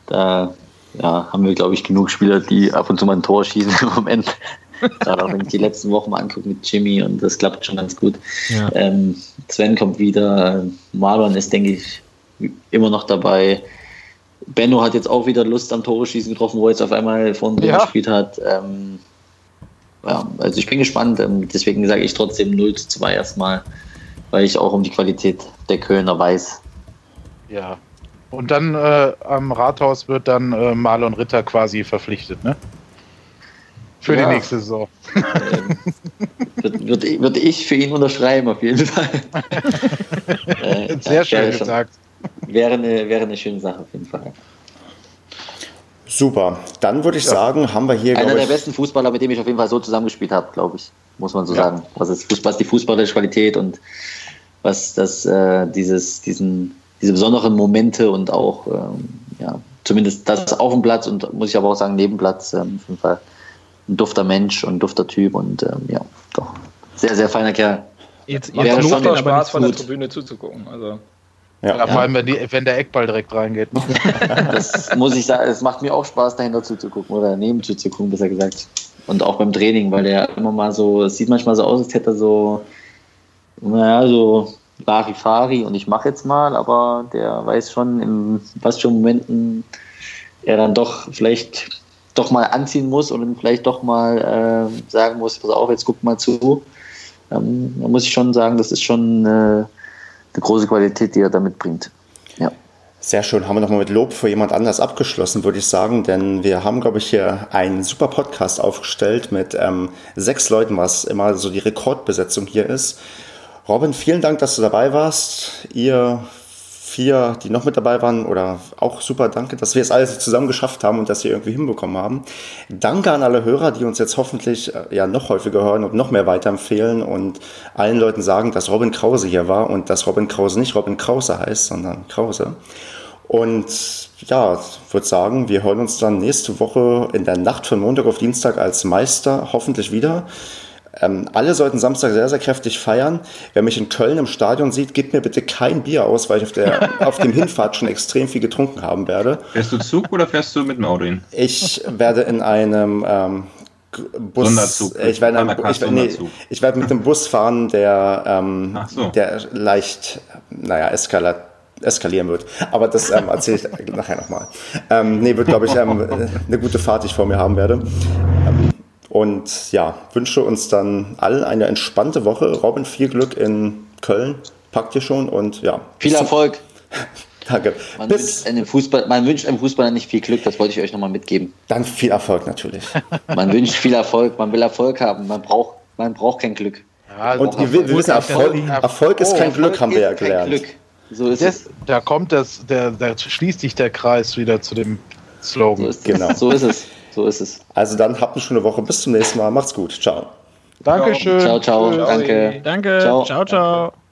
da ja, haben wir, glaube ich, genug Spieler, die ab und zu mal ein Tor schießen im Moment. Gerade auch wenn ich die letzten Wochen mal angucke mit Jimmy und das klappt schon ganz gut. Ja. Ähm, Sven kommt wieder, Marlon ist, denke ich, immer noch dabei. Benno hat jetzt auch wieder Lust am Tore schießen getroffen, wo er jetzt auf einmal vorne ja. gespielt hat. Ähm, ja, also ich bin gespannt. Ähm, deswegen sage ich trotzdem 0 zu 2 erstmal, weil ich auch um die Qualität der Kölner weiß. Ja. Und dann äh, am Rathaus wird dann äh, Marlon Ritter quasi verpflichtet, ne? Für ja. die nächste Saison. Ähm, würde würd, würd ich für ihn unterschreiben, auf jeden Fall. äh, Sehr ja, schön gesagt. wäre, eine, wäre eine schöne Sache, auf jeden Fall. Super. Dann würde ich ja. sagen, haben wir hier. Einer der besten Fußballer, mit dem ich auf jeden Fall so zusammengespielt habe, glaube ich. Muss man so ja. sagen. Was ist Fußball, die fußballerische Qualität und was das, äh, dieses, diesen, diese besonderen Momente und auch, ähm, ja, zumindest das auf dem Platz und muss ich aber auch sagen, neben Platz, ähm, auf jeden Fall ein dufter Mensch und ein dufter Typ und ähm, ja, doch, Sehr, sehr feiner Kerl. Jetzt, jetzt macht schon Spaß, von der Tribüne zuzugucken. Also. Ja. ja. vor allem, wenn, die, wenn, der Eckball direkt reingeht. das muss ich sagen, es macht mir auch Spaß, dahinter zuzugucken oder neben zuzugucken, besser gesagt. Und auch beim Training, weil der immer mal so, es sieht manchmal so aus, als hätte er so, naja, so Larifari und ich mache jetzt mal, aber der weiß schon, in was für Momenten er dann doch vielleicht doch mal anziehen muss und vielleicht doch mal äh, sagen muss, pass auf, jetzt guck mal zu. Ähm, da muss ich schon sagen, das ist schon äh, eine große Qualität, die er da mitbringt. Ja. Sehr schön. Haben wir nochmal mit Lob für jemand anders abgeschlossen, würde ich sagen, denn wir haben, glaube ich, hier einen super Podcast aufgestellt mit ähm, sechs Leuten, was immer so die Rekordbesetzung hier ist. Robin, vielen Dank, dass du dabei warst. Ihr vier, die noch mit dabei waren, oder auch super danke, dass wir es alles zusammen geschafft haben und dass wir irgendwie hinbekommen haben. Danke an alle Hörer, die uns jetzt hoffentlich äh, ja noch häufiger hören und noch mehr weiterempfehlen und allen Leuten sagen, dass Robin Krause hier war und dass Robin Krause nicht Robin Krause heißt, sondern Krause. Und ja, würde sagen, wir hören uns dann nächste Woche in der Nacht von Montag auf Dienstag als Meister hoffentlich wieder. Ähm, alle sollten Samstag sehr, sehr kräftig feiern. Wer mich in Köln im Stadion sieht, gib mir bitte kein Bier aus, weil ich auf, der, auf dem Hinfahrt schon extrem viel getrunken haben werde. Fährst du Zug oder fährst du mit dem Auto hin? Ich werde in einem ähm, Bus. Sonderzug. Ich werde, einem, ich, nee, ich werde mit dem Bus fahren, der, ähm, so. der leicht, naja, eskaliert eskalieren wird. Aber das ähm, erzähle ich nachher nochmal. Ähm, nee, wird, glaube ich, ähm, eine gute Fahrt, die ich vor mir haben werde. Ähm, und ja, wünsche uns dann allen eine entspannte Woche. Robin, viel Glück in Köln. Packt ihr schon und ja. Viel Erfolg. Danke. Man wünscht, einem Fußball, man wünscht einem Fußballer nicht viel Glück, das wollte ich euch nochmal mitgeben. Dann viel Erfolg natürlich. man wünscht viel Erfolg, man will Erfolg haben, man braucht, man braucht kein Glück. Ja, und wir, wir wissen, Erfolg, Erfolg ist kein Glück, haben wir ja gelernt. Glück. So ist das, es. Da kommt das, der, da schließt sich der Kreis wieder zu dem Slogan. So ist, genau. so ist es. So ist es. Also dann habt eine schöne Woche. Bis zum nächsten Mal. Macht's gut. Ciao. Dankeschön. Ciao, ciao. Danke. Danke. Ciao, ciao. ciao.